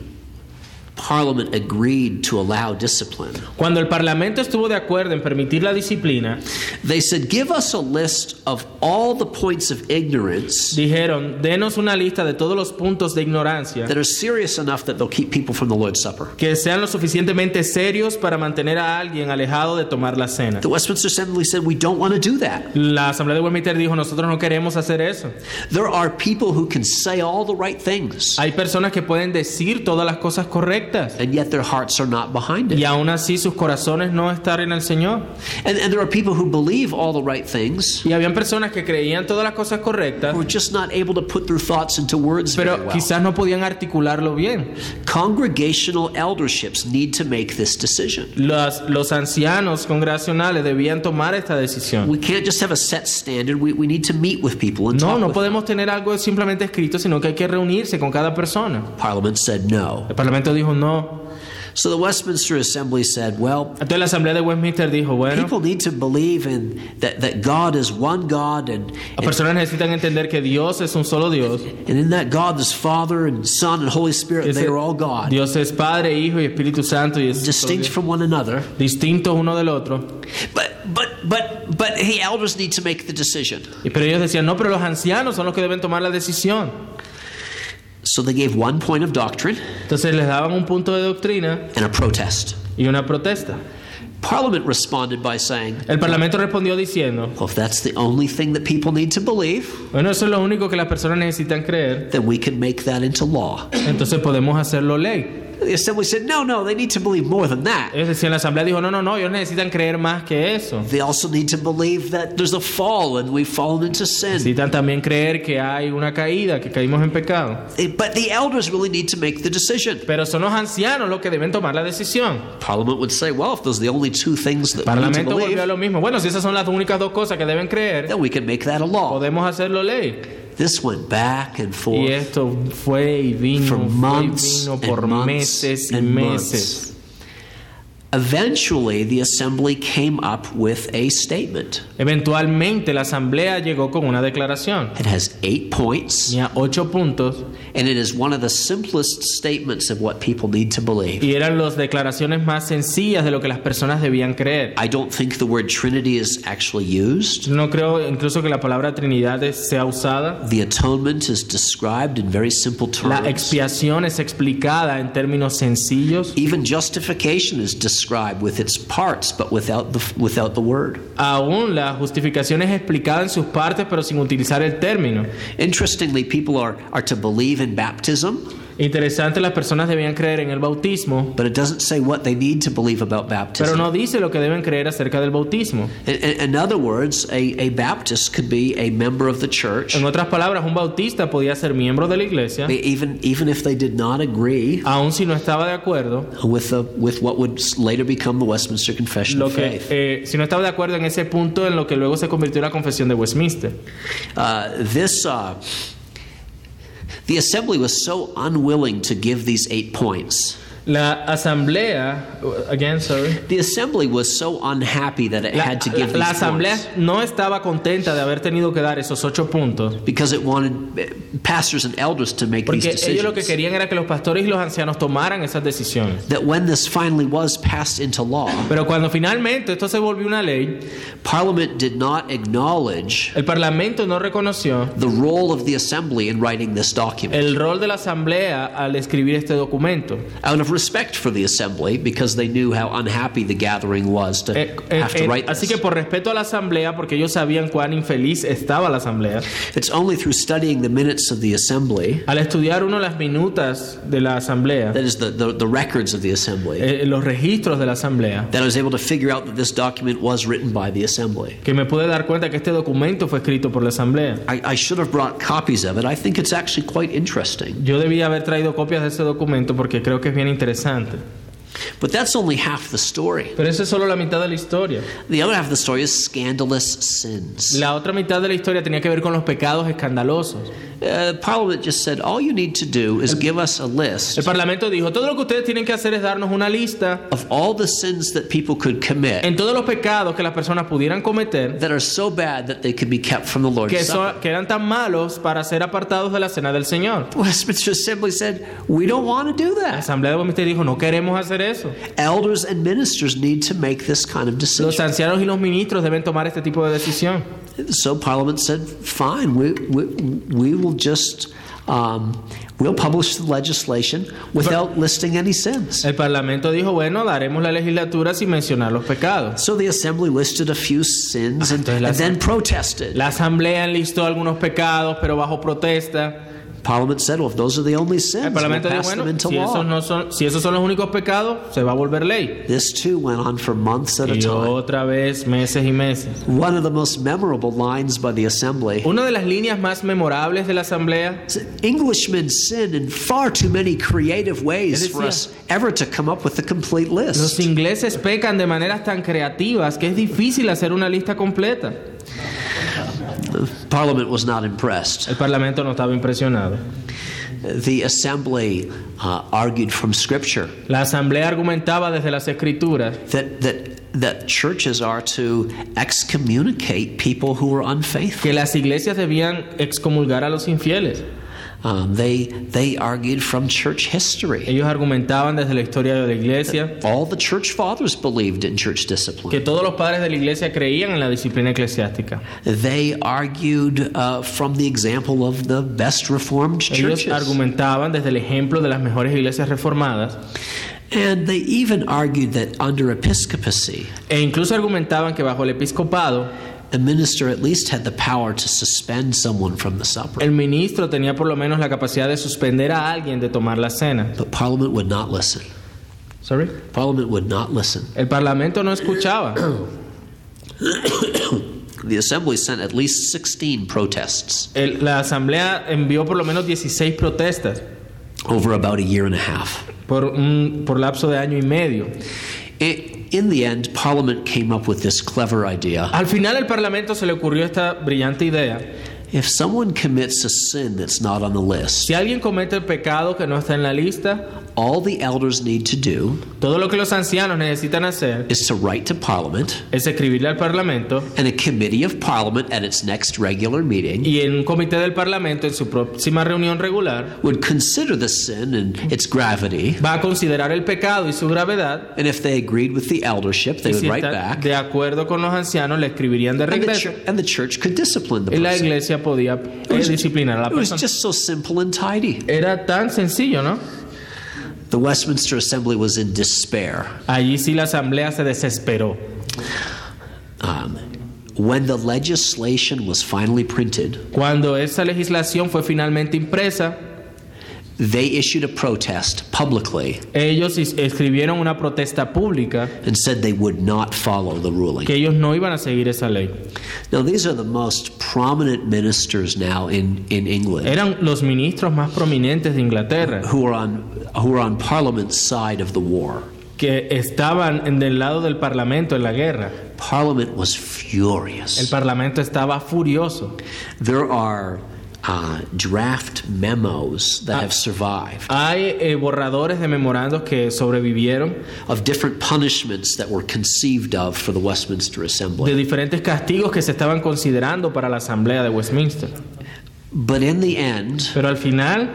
Parliament agreed to allow discipline, Cuando el Parlamento estuvo de acuerdo en permitir la disciplina, they said, Give us a list of all the points of ignorance dijeron, denos una lista de todos los puntos de ignorancia that are serious enough that they'll keep people from the Lord's Supper. que sean lo suficientemente serios para mantener a alguien alejado de tomar la cena. The Westminster Assembly said, We don't want to do that. La Asamblea de Westminster dijo, nosotros no queremos hacer eso. There are people who can say all the right things, Hay personas que pueden decir todas las cosas correctas and yet their hearts are not behind it. y aún así sus corazones no están en el Señor. And, and there are people who believe all the right things, Y habían personas que creían todas las cosas correctas, who are just not able to put their thoughts into words very pero well. quizás no podían articularlo bien. Congregational elderships need to make this decision. Los, los ancianos congregacionales debían tomar esta decisión. We can't just have a set standard. We, we need to meet with people and No, talk no with podemos tener algo simplemente escrito, sino que hay que reunirse con cada persona. Parliament said no. El Parlamento dijo no. So the Westminster Assembly said, well, Entonces la Asamblea de Westminster dijo, bueno, people need to believe in that, that God is one God and, las personas necesitan entender que Dios es un solo Dios. and in that God there's Father and Son and Holy Spirit. They are all God, Dios es Padre, Hijo y Espíritu Santo y es distinct from one another. distintos uno del otro. But but but but the elders need to make the decision. Y pero ellos decían, no, pero los ancianos son los que deben tomar la decisión. So they gave one point of doctrine Entonces les daban un punto de doctrina and a protest. y una protesta. Parliament responded by saying, El Parlamento respondió diciendo, well, if that's the only thing that people need to believe, bueno, eso es lo único que las personas necesitan creer, then we can make that into law. entonces podemos hacerlo ley. The assembly said, no, no, they need to believe more than that. Ellos decían, la Asamblea dijo, no, no, no, ellos necesitan creer más que eso. They also need to believe that there's a fall and we've fallen into sin. Necesitan también creer que hay una caída, que caímos en pecado. Eh, But the elders really need to make the decision. Pero son los ancianos los que deben tomar la decisión. Parliament would say, well, if those are the only two things that we need to Parlamento volvió a believe, lo mismo. Bueno, si esas son las únicas dos cosas que deben creer, then we can make that a law. podemos hacerlo ley. This went back and Y forth esto fue y vino, for fue y months vino and months meses y and meses. months. Eventually, the assembly came up with a statement. Eventualmente la asamblea llegó con una declaración. It has eight points, Tenía ocho puntos and it is one of the simplest statements of what people need to believe. y eran las declaraciones más sencillas de lo que las personas debían creer. I don't think the word Trinity is actually used. No creo incluso que la palabra Trinidad sea usada. The atonement is described in very simple La terms. expiación es explicada en términos sencillos. Even justification is described with its parts, but without the, without the word. Aún la justificación es explicada en sus partes, pero sin utilizar el término. Interestingly, people are, are to believe in baptism, Interesante, las personas debían creer en el bautismo, but it doesn't say what they need to believe about pero no dice lo que deben creer acerca del bautismo. In, other words, a, a Baptist could be a member of the church, En otras palabras, un bautista podía ser miembro de la iglesia, even, even if they did not agree aun si no estaba de acuerdo, with, the, with what would later become the Westminster Confession lo of que, Faith. eh, si no estaba de acuerdo en ese punto en lo que luego se convirtió en la confesión de Westminster. Uh, this, uh, the assembly was so unwilling to give these eight points. La asamblea, again, sorry. The assembly was so unhappy that it La, had to give la- la these asamblea points no estaba contenta de haber tenido que dar esos ocho puntos, because it wanted uh, pastors and elders to make these porque ellos lo que decisions. querían era que los pastores y los ancianos tomaran esas decisiones. That when this finally was passed into law, Pero cuando finalmente esto se volvió una ley, Parliament did not acknowledge el Parlamento no reconoció the role of the assembly in writing this document. el rol de la asamblea al escribir este documento. Out of respect for the assembly, because they knew how unhappy the gathering was to Eh, eh, have to eh, write así this. que por respeto a la asamblea, porque ellos sabían cuán infeliz estaba la asamblea, It's only through studying the minutes of the assembly, al estudiar uno las minutas de la asamblea, that is, the, the, the records of the assembly, eh, los registros de la asamblea, that I was able to figure out that this document was written by the assembly. que me pude dar cuenta que este documento fue escrito por la asamblea. I, I should have brought copies of it. I think it's actually quite interesting. Yo debía haber traído copias de ese documento porque creo que es bien interesante. interessante. But that's only half the story. Pero eso es solo la mitad de la historia. The other half of the story is scandalous sins. La otra mitad de la historia tenía que ver con los pecados escandalosos. Uh, Parliament just said, all you need to do is give us a list El Parlamento dijo, todo lo que ustedes tienen que hacer es darnos una lista of all the sins that people could commit en todos los pecados que las personas pudieran cometer that are so bad that they could be kept from the Lord's que, son- que eran tan malos para ser apartados de la cena del Señor. Westminster Assembly said, we don't want to do La that. Asamblea de Westminster dijo, no queremos hacer eso. Elders and ministers need to make this kind of Los decision. ancianos y los ministros deben tomar este tipo de decisión. So Parliament said, fine, we, we, we will just, um, we'll publish the legislation without listing any sins. El Parlamento dijo, bueno, daremos la legislatura sin mencionar los pecados. So the assembly listed a few sins and, Entonces la- and then protested. La Asamblea enlistó algunos pecados, pero bajo protesta. Parliament said, well, if those are the only El sins, we'll Parlamento dijo, pass them bueno, into si esos, law. no son, si esos son los únicos pecados, se va a volver ley. This too went on for months at a Y time. otra vez, meses y meses. One of the most memorable lines by the assembly Una de las líneas más memorables de la Asamblea is, Englishmen sin in far too many creative ways Es for us ever to come up with a complete Los list. ingleses pecan de maneras tan creativas que es difícil hacer una lista completa. Parliament was not impressed. El Parlamento no estaba impresionado. The assembly uh, argued from Scripture La Asamblea argumentaba desde las Escrituras that, that, that churches are to excommunicate people who are unfaithful. que las iglesias debían excomulgar a los infieles. Um, they, they argued from church history. Ellos argumentaban desde la historia de la iglesia All the church fathers believed in church que discipline. todos los padres de la iglesia creían en la disciplina eclesiástica. They argued uh, from the example of the best reformed Ellos churches. argumentaban desde el ejemplo de las mejores iglesias reformadas And they even argued that under episcopacy, e incluso argumentaban que bajo el episcopado a minister at least had the power to suspend someone from the supper. el ministro tenía por lo menos la capacidad de suspender a alguien de tomar la cena. But Parliament would not listen. Sorry. Parliament would not listen. El parlamento no escuchaba. The assembly sent at least 16 protests El- la asamblea envió por lo menos 16 protestas over about a year and a half. por un por lapso de año y medio. I- In the end, Parliament came up with this clever idea. Al final el parlamento se le ocurrió esta brillante idea. If someone commits a sin that's not on the list, Si alguien comete el pecado que no está en la lista, all the elders need to do todo lo que los ancianos necesitan hacer is to write to Parliament, es escribirle al parlamento and a committee of Parliament at its next regular meeting y en un comité del parlamento en su próxima reunión regular would consider the sin and its gravity. va a considerar el pecado y su gravedad And if they agreed with the eldership, they would write back, de acuerdo con los ancianos le escribirían de and the, regreso and the church could discipline the person. Podía eh, disciplinar a la It was persona. just so simple and tidy. Era tan sencillo, ¿no? The Westminster Assembly was in despair. Allí sí la asamblea se desesperó. Um, when the legislation was finally printed, Cuando esa legislación fue finalmente impresa, they issued a protest publicly ellos escribieron una protesta pública and said they would not follow the ruling. que ellos no iban a seguir esa ley. Now, these are the most prominent ministers now in, in England Eran los ministros más prominentes de Inglaterra who are on who are on Parliament's side of the war. que estaban en del lado del parlamento en la guerra. Parliament was furious. El parlamento estaba furioso. There are uh, draft memos that have survived Hay eh, borradores de memorandos que sobrevivieron of different punishments that were conceived of for the Westminster de Assembly. diferentes castigos que se estaban considerando para la asamblea de Westminster. But in the end, Pero al final,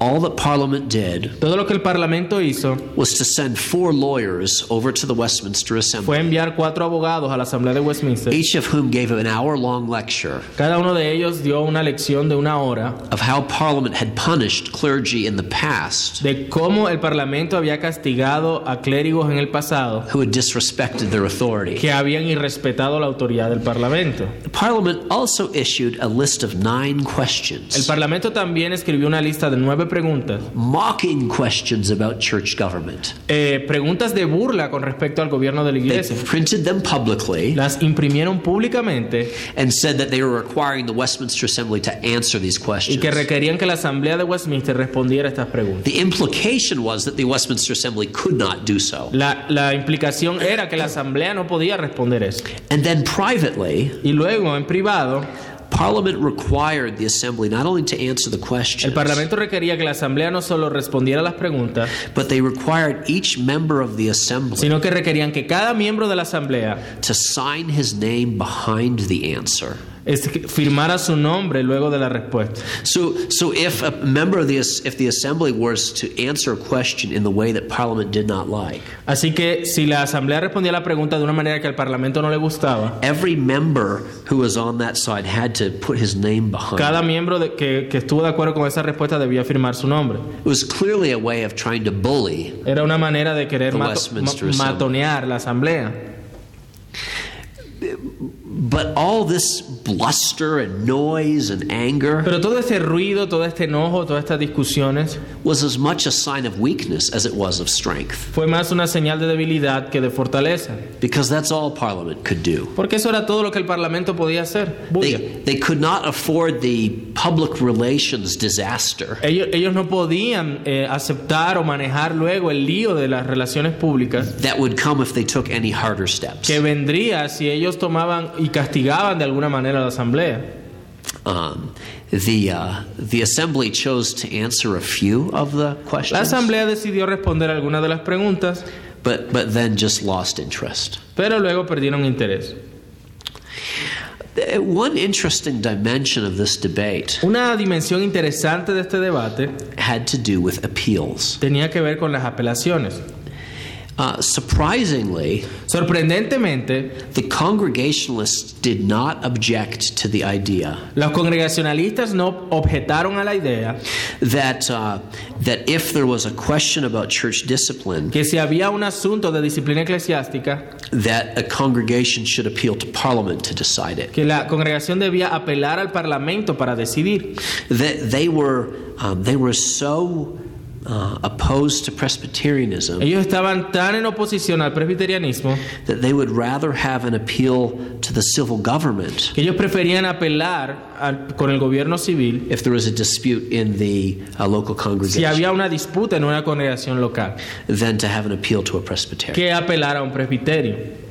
all that Parliament did todo lo que el parlamento hizo was to send four lawyers over to the Westminster fue Assembly, enviar cuatro abogados a la asamblea de Westminster. each of whom gave an hour long lecture Cada uno de ellos dio una lección de una hora of how Parliament had punished clergy in the past de cómo el parlamento había castigado a clérigos en el pasado who had disrespected their authority. que habían irrespetado la autoridad del parlamento. Parliament also issued a list of nine El questions, parlamento también escribió una lista de nueve preguntas, mocking questions about church government. eh, preguntas de burla con respecto al gobierno de la They iglesia. printed them publicly Las imprimieron públicamente and said that they were requiring the Westminster Assembly to answer these y questions. que requerían que la asamblea de Westminster respondiera a estas preguntas. The implication was that the Westminster Assembly could not do so. La, la implicación era que la asamblea no podía responder eso. And then privately, Y luego, en privado, Parliament required the assembly not only to answer the El Parlamento requería que la Asamblea no solo respondiera a las preguntas, but they required each member of the assembly sino que requerían que cada miembro de la Asamblea to sign his name behind the answer. Es- firmara su nombre luego de la respuesta. So, so if a member of the if the assembly was to answer a question in the way that Parliament did not like, Así que si la Asamblea respondía a la pregunta de una manera que al Parlamento no le gustaba, every member who was on that side had to put his name behind. cada it. miembro de- que, que estuvo de acuerdo con esa respuesta debía firmar su nombre. It was clearly a way of trying to bully Era una manera de querer mato- ma- matonear la Asamblea. But all this bluster and noise and anger Pero todo este ruido, todo este enojo, todas estas discusiones was as much a sign of weakness as it was of strength, fue más una señal de debilidad que de fortaleza. because that's all Parliament could do. Porque eso era todo lo que el Parlamento podía hacer. Bulla. They, they could not afford the public relations disaster Ellos, ellos no podían eh, aceptar o manejar luego el lío de las relaciones públicas that would come if they took any harder steps. que vendría si ellos tomaban y castigaban de alguna manera a la Asamblea. Um, the, uh, the assembly chose to answer a few of the La questions, Asamblea decidió responder algunas de las preguntas, but, but then just lost interest. pero luego perdieron interés. Uh, One interesting dimension of this debate Una dimensión interesante de este debate had to do with appeals. tenía que ver con las apelaciones. Uh, surprisingly, Sorprendentemente, the Congregationalists did not object to the idea los congregacionalistas no objetaron a la idea that, uh, that if there was a question about church discipline, que si había un asunto de disciplina eclesiástica, that a congregation should appeal to Parliament to decide it. que la congregación debía apelar al Parlamento para decidir. They, they, were, um, they were so uh, opposed to Presbyterianism Ellos estaban tan en oposición al presbiterianismo that they would rather have an appeal to the civil government que ellos preferían apelar al- con el gobierno civil if there was a dispute in the uh, local si congregation había una disputa en una congregación local than to have an appeal to a Presbyterian. que apelar a un presbiterio.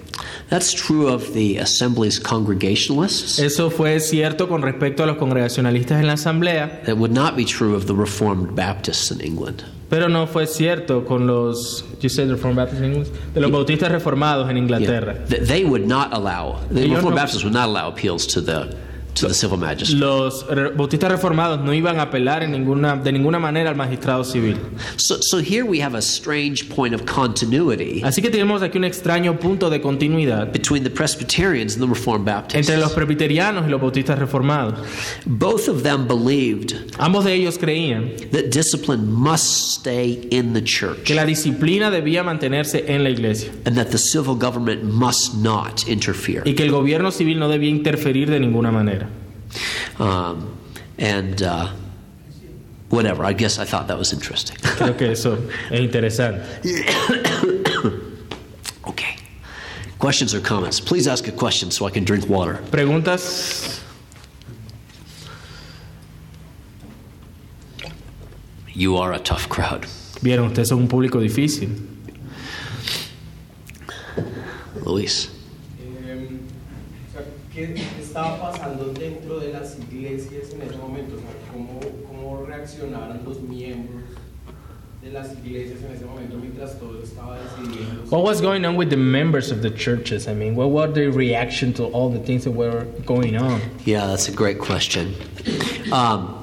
That's true of the Assembly's Congregationalists. Eso fue cierto con respecto a los congregacionalistas en la asamblea, It would not be true of the Reformed Baptists in England. pero no fue cierto con los you said Reformed Baptists in England, de los bautistas reformados en Inglaterra. Th- They would not allow, the Reformed no- Baptists would not allow appeals to the, to the civil magistrate. Los bautistas reformados no iban a apelar en ninguna, de ninguna manera al magistrado civil. So, so here we have a strange point of continuity Así que tenemos aquí un extraño punto de continuidad between the Presbyterians and the Reformed Baptists. entre los presbiterianos y los bautistas reformados. Both of them believed Ambos de ellos creían that discipline must stay in the church que la disciplina debía mantenerse en la iglesia and that the civil government must not interfere. y que el gobierno civil no debía interferir de ninguna manera. Um, and uh, whatever, I guess I thought that was interesting. Creo que eso es interesante. okay. Questions or comments? Please ask a question so I can drink water. ¿Preguntas? You are a tough crowd. Vieron, ustedes son un público difícil. Luis. Eh, o sea, ¿Qué estaba pasando dentro de las iglesias en ese momento? O sea, ¿cómo, ¿Cómo reaccionaron los miembros de las iglesias en ese momento mientras todo estaba decidiendo? What was going on with the members of the churches? I mean, what was their reaction to all the things that were going on? Yeah, that's a great question. Um,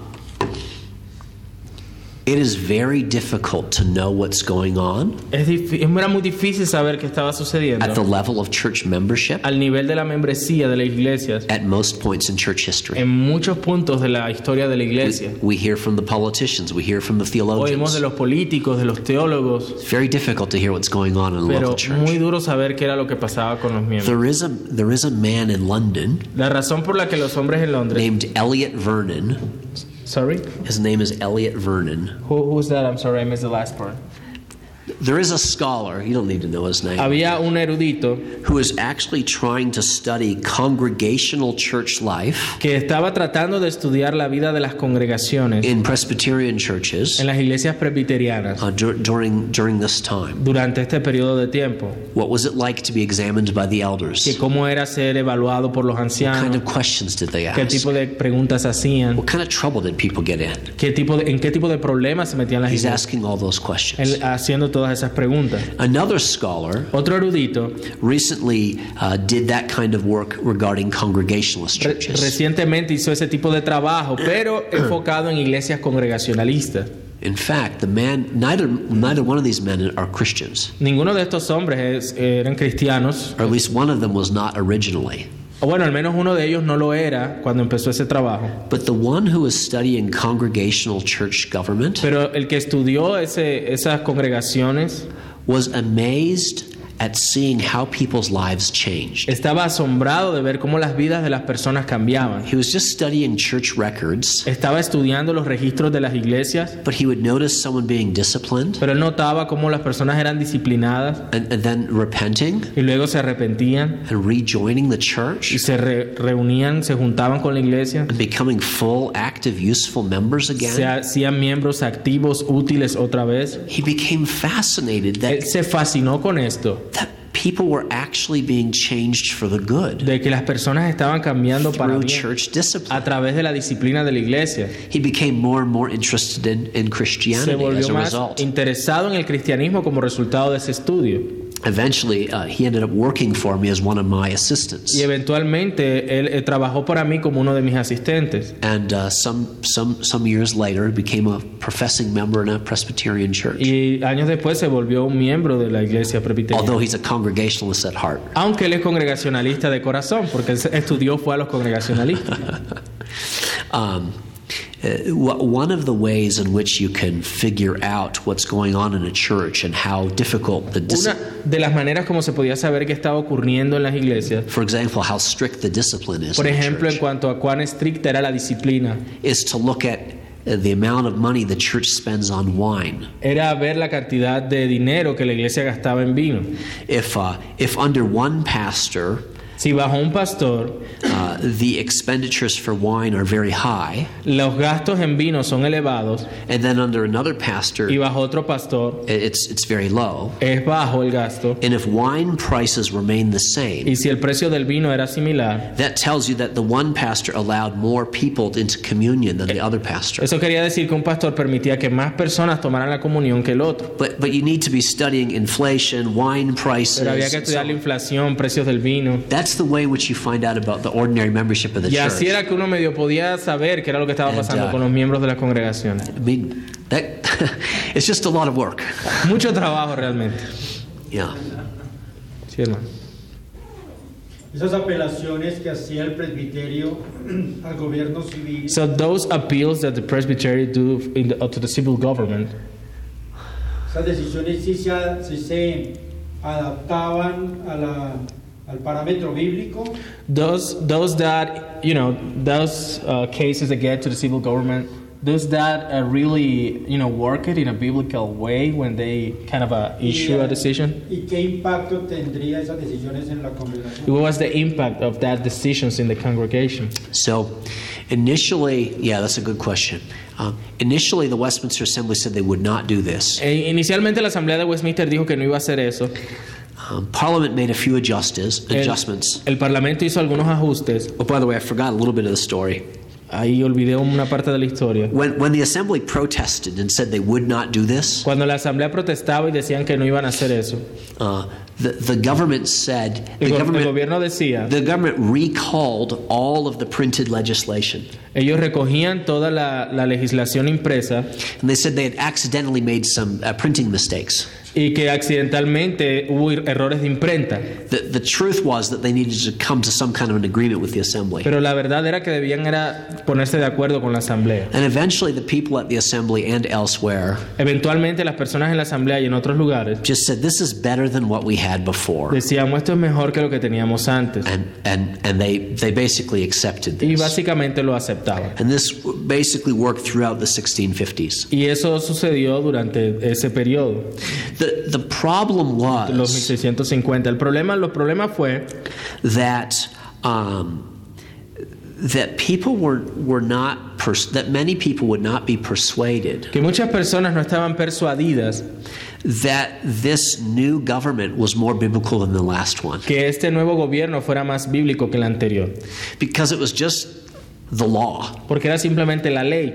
it is very difficult to know what's going on Es difí- era muy difícil saber qué estaba at the level of church membership al nivel de la membresía de las iglesias at most points in church history. en muchos puntos de la historia de la We, iglesia. we hear from the politicians, we hear from the Oímos theologians. de los políticos, de los teólogos, It's very difficult to hear what's going on in a pero local church. muy duro saber qué era lo que pasaba con los miembros. There is a there is a man in London La razón por la que los hombres en Londres. named Elliot Vernon. Sorry? His name is Elliot Vernon. Who, who's that? I'm sorry, I missed the last part. There is a scholar, you don't need to know his name, había un erudito who is actually trying to study congregational church life que estaba tratando de estudiar la vida de las congregaciones in Presbyterian churches en las iglesias presbiterianas uh, dur- during, during this time. durante este periodo de tiempo. What was it like to be examined by the elders? Que cómo era ser evaluado por los What kind ancianos, of questions did they ask? qué tipo de preguntas hacían, What kind of trouble did people get in? qué tipo de- en qué tipo de problemas se metían las He's iglesias. asking all those questions. Él haciendo todas esas preguntas. Another scholar Otro erudito recently uh, did that kind of work regarding congregationalist re- churches. recientemente hizo ese tipo de trabajo, pero enfocado en iglesias congregacionalistas. In fact, the man, neither, neither one of these men are Christians, Ninguno de estos hombres eran cristianos, or at least one of them was not originally. O bueno, al menos uno de ellos no lo era cuando empezó ese trabajo. But the one who was studying congregational church government Pero el que estudió ese, esas congregaciones was amazed at seeing how people's lives changed. estaba asombrado de ver cómo las vidas de las personas cambiaban. He was just studying church records, Estaba estudiando los registros de las iglesias, but he would notice someone being disciplined pero él notaba cómo las personas eran disciplinadas and, and then repenting y luego se arrepentían and rejoining the y church se re- reunían, se juntaban con la iglesia, and becoming full, active, useful members se again. hacían miembros activos, útiles otra vez. He became fascinated Él that, se fascinó con esto, people were actually being changed for the good de que las personas estaban cambiando para through bien church discipline. a través de la disciplina de la iglesia. He became more and more interested in, in Se Christianity as volvió a más result. interesado en el cristianismo como resultado de ese estudio. Eventually, uh, he ended up working for me as one of my assistants. Y eventualmente él, eh, trabajó para mí como uno de mis asistentes. And uh, some, some, some years later, he became a professing member in a Presbyterian church. Y años después se volvió un miembro de la iglesia presbiteriana. Although he's a congregationalist at heart. Aunque él es congregacionalista de corazón, porque él estudió fue a los congregacionalistas. Um, one of the ways in which you can figure out what's going on in a church and how difficult the dis- Una de las maneras como se podía saber qué estaba ocurriendo en las iglesias, for example how strict the discipline is por in ejemplo, en cuanto a cuán estricta era la disciplina, is to look at uh, the amount of money the church spends on wine era ver la cantidad de dinero que la iglesia gastaba en vino. if uh, if under one pastor Si bajo un pastor uh, the expenditures for wine are very high los gastos en vino son elevados and then under another pastor y bajo otro pastor it's it's very low es bajo el gasto, and if wine prices remain the same y si el precio del vino era similar, That tells you that the one pastor allowed more people into communion than the other pastor. eso quería decir que un pastor permitía que más personas tomaran la comunión que el otro. But but you need to be studying inflation, wine prices. Pero había que so- estudiar la inflación, precios del vino. that's the way in which you find out about the ordinary membership of the Y así church. era que uno medio podía saber qué era lo que estaba And, pasando uh, con los miembros de las congregaciones. I mean, that it's just a lot of work. Mucho trabajo realmente. Yeah. Sí, hermano. Esas apelaciones que hacía el presbiterio al gobierno civil So those appeals that the presbytery do in the, to the civil government, Esas decisiones sí se, sí se adaptaban a la- al parámetro bíblico. those those that you know those uh, cases that get to the civil government, does that uh, really you know work it in a biblical way when they kind of uh, issue a decision? ¿Y qué impacto tendría esas decisiones en la congregación? What was the impact of that decisions in the congregation? So, initially, yeah, that's a good question. Um, initially, the Westminster Assembly said they would not do this. Eh, inicialmente la Asamblea de Westminster dijo que no iba a hacer eso. Um, Parliament made a few adjustes, El, adjustments. el Parlamento hizo algunos ajustes. Oh, by the way, I forgot a little bit of the story. Ahí olvidé una parte de la historia. When, when the assembly protested and said they would not do this, Cuando la Asamblea protestaba y decían que no iban a hacer eso, uh, the, the government said el, the go- el government, gobierno decía, the government recalled all of the printed legislation, ellos recogían toda la, la legislación impresa and they said they had accidentally made some uh, printing mistakes. y que accidentalmente hubo er- errores de imprenta. The, the truth was that they needed to come to some kind of an agreement with the assembly. Pero la verdad era que debían era ponerse de acuerdo con la asamblea. And eventually, the people at the assembly and elsewhere Eventualmente las personas en la asamblea y en otros lugares just said, This is better than what we had before. decíamos esto es mejor que lo que teníamos antes. And, and, and they, they basically accepted Y this. básicamente lo aceptaban. And this basically worked throughout the 1650s. Y eso sucedió durante ese periodo, The, the problem los was 1650. El problema, los problemas fue that um, that people were were not pers- that many people would not be persuaded que muchas personas no estaban persuadidas that this new government was more biblical than the last one que este nuevo gobierno fuera más bíblico que el anterior, because it was just the law. porque era simplemente la ley.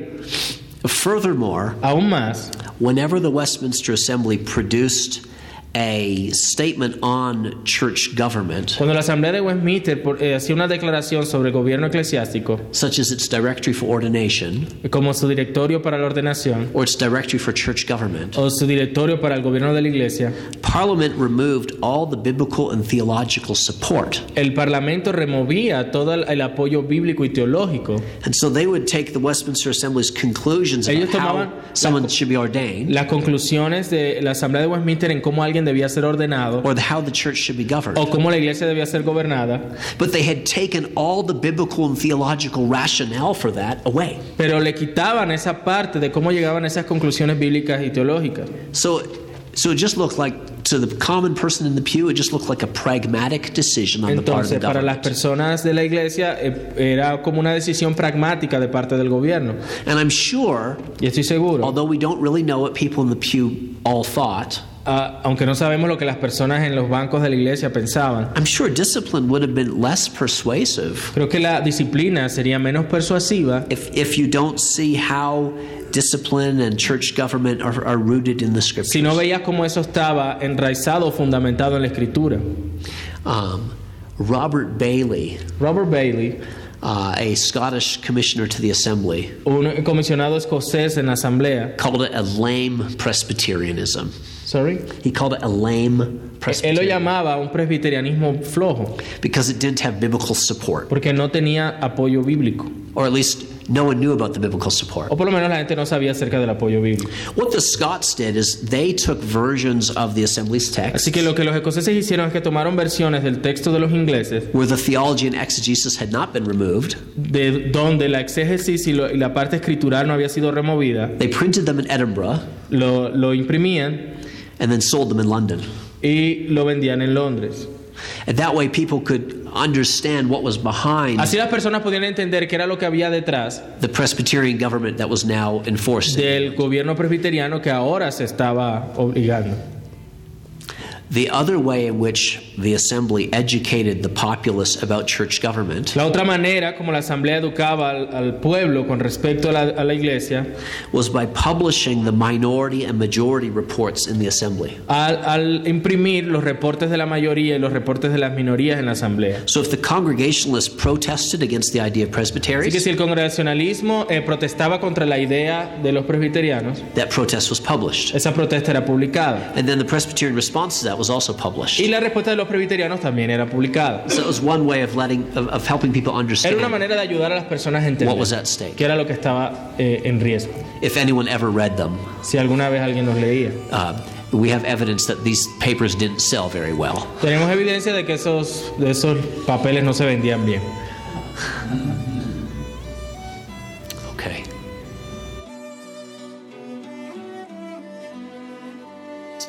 Furthermore, Aún más, whenever the Westminster Assembly produced a statement on church government, cuando la Asamblea de Westminster por- eh, hacía una declaración sobre el gobierno eclesiástico, such as its directory for ordination como su directorio para la ordenación or its directory for church government, o su directorio para el gobierno de la iglesia, Parliament removed all the biblical and theological support. el Parlamento removía todo el, el apoyo bíblico y teológico. And so they would take the Westminster Assembly's conclusions about Ellos how tomaban someone la- should be ordained Las conclusiones de la Asamblea de Westminster en cómo alguien debía ser ordenado or how the church should be governed. o cómo la iglesia debía ser gobernada, But they had taken all the biblical and theological rationale for that away. pero le quitaban esa parte de cómo llegaban esas conclusiones bíblicas y teológicas. So, so it just looked like, to the common person in the pew, it just looked like a pragmatic decision on the part of the Entonces, para las government. personas de la iglesia eh, era como una decisión pragmática de parte del gobierno. And I'm sure, Y estoy seguro, although we don't really know what people in the pew all thought, ah, aunque no sabemos lo que las personas en los bancos de la iglesia pensaban, I'm sure discipline would have been less persuasive creo que la disciplina sería menos persuasiva if, if you don't see how discipline and church government are, are rooted in the scriptures. si no veías cómo eso estaba enraizado o fundamentado en la escritura. Um, Robert Bailey, Robert Bailey, uh, a Scottish commissioner to the assembly, un comisionado escocés en la asamblea, called it a lame Presbyterianism. sorry, He called it a lame él lo Presbyterianism. llamaba un presbiterianismo flojo, because it didn't have biblical support, porque no tenía apoyo bíblico, or at least no one knew about the biblical support. o por lo menos la gente no sabía acerca del apoyo bíblico. What the Scots did is they took versions of the assembly's text Así que lo que los escoceses hicieron es que tomaron versiones del texto de los ingleses, where the theology and exegesis had not been removed. de donde la exégesis y, lo- y la parte escritural no había sido removida, They printed them in Edinburgh lo, lo imprimían and then sold them in London. y lo vendían en Londres. And that way people could understand what was behind Así las personas podían entender qué era lo que había detrás the Presbyterian government that was now enforced. del gobierno presbiteriano que ahora se estaba obligando. The other way in which the assembly educated the populace about church government La otra manera como la asamblea educaba al, al pueblo con respecto a la, a la iglesia, was by publishing the minority and majority reports in the assembly. al, al imprimir los reportes de la mayoría y los reportes de las minorías en la asamblea. So if the Congregationalists protested against the idea of presbyteries, Así que si el congregacionalismo eh, protestaba contra la idea de los presbiterianos, that protest was published. esa protesta era publicada. And then the Presbyterian response to that was also published. Y la respuesta de los presbiterianos también era publicada. So it was one way of letting of, of helping people Era una understand manera de ayudar a las personas a what entender was at stake. qué era lo que estaba eh, en riesgo. If anyone ever read them, Si alguna vez alguien los leía. uh, we have evidence that these papers didn't sell very well. Tenemos evidencia de que esos, de esos papeles no se vendían bien.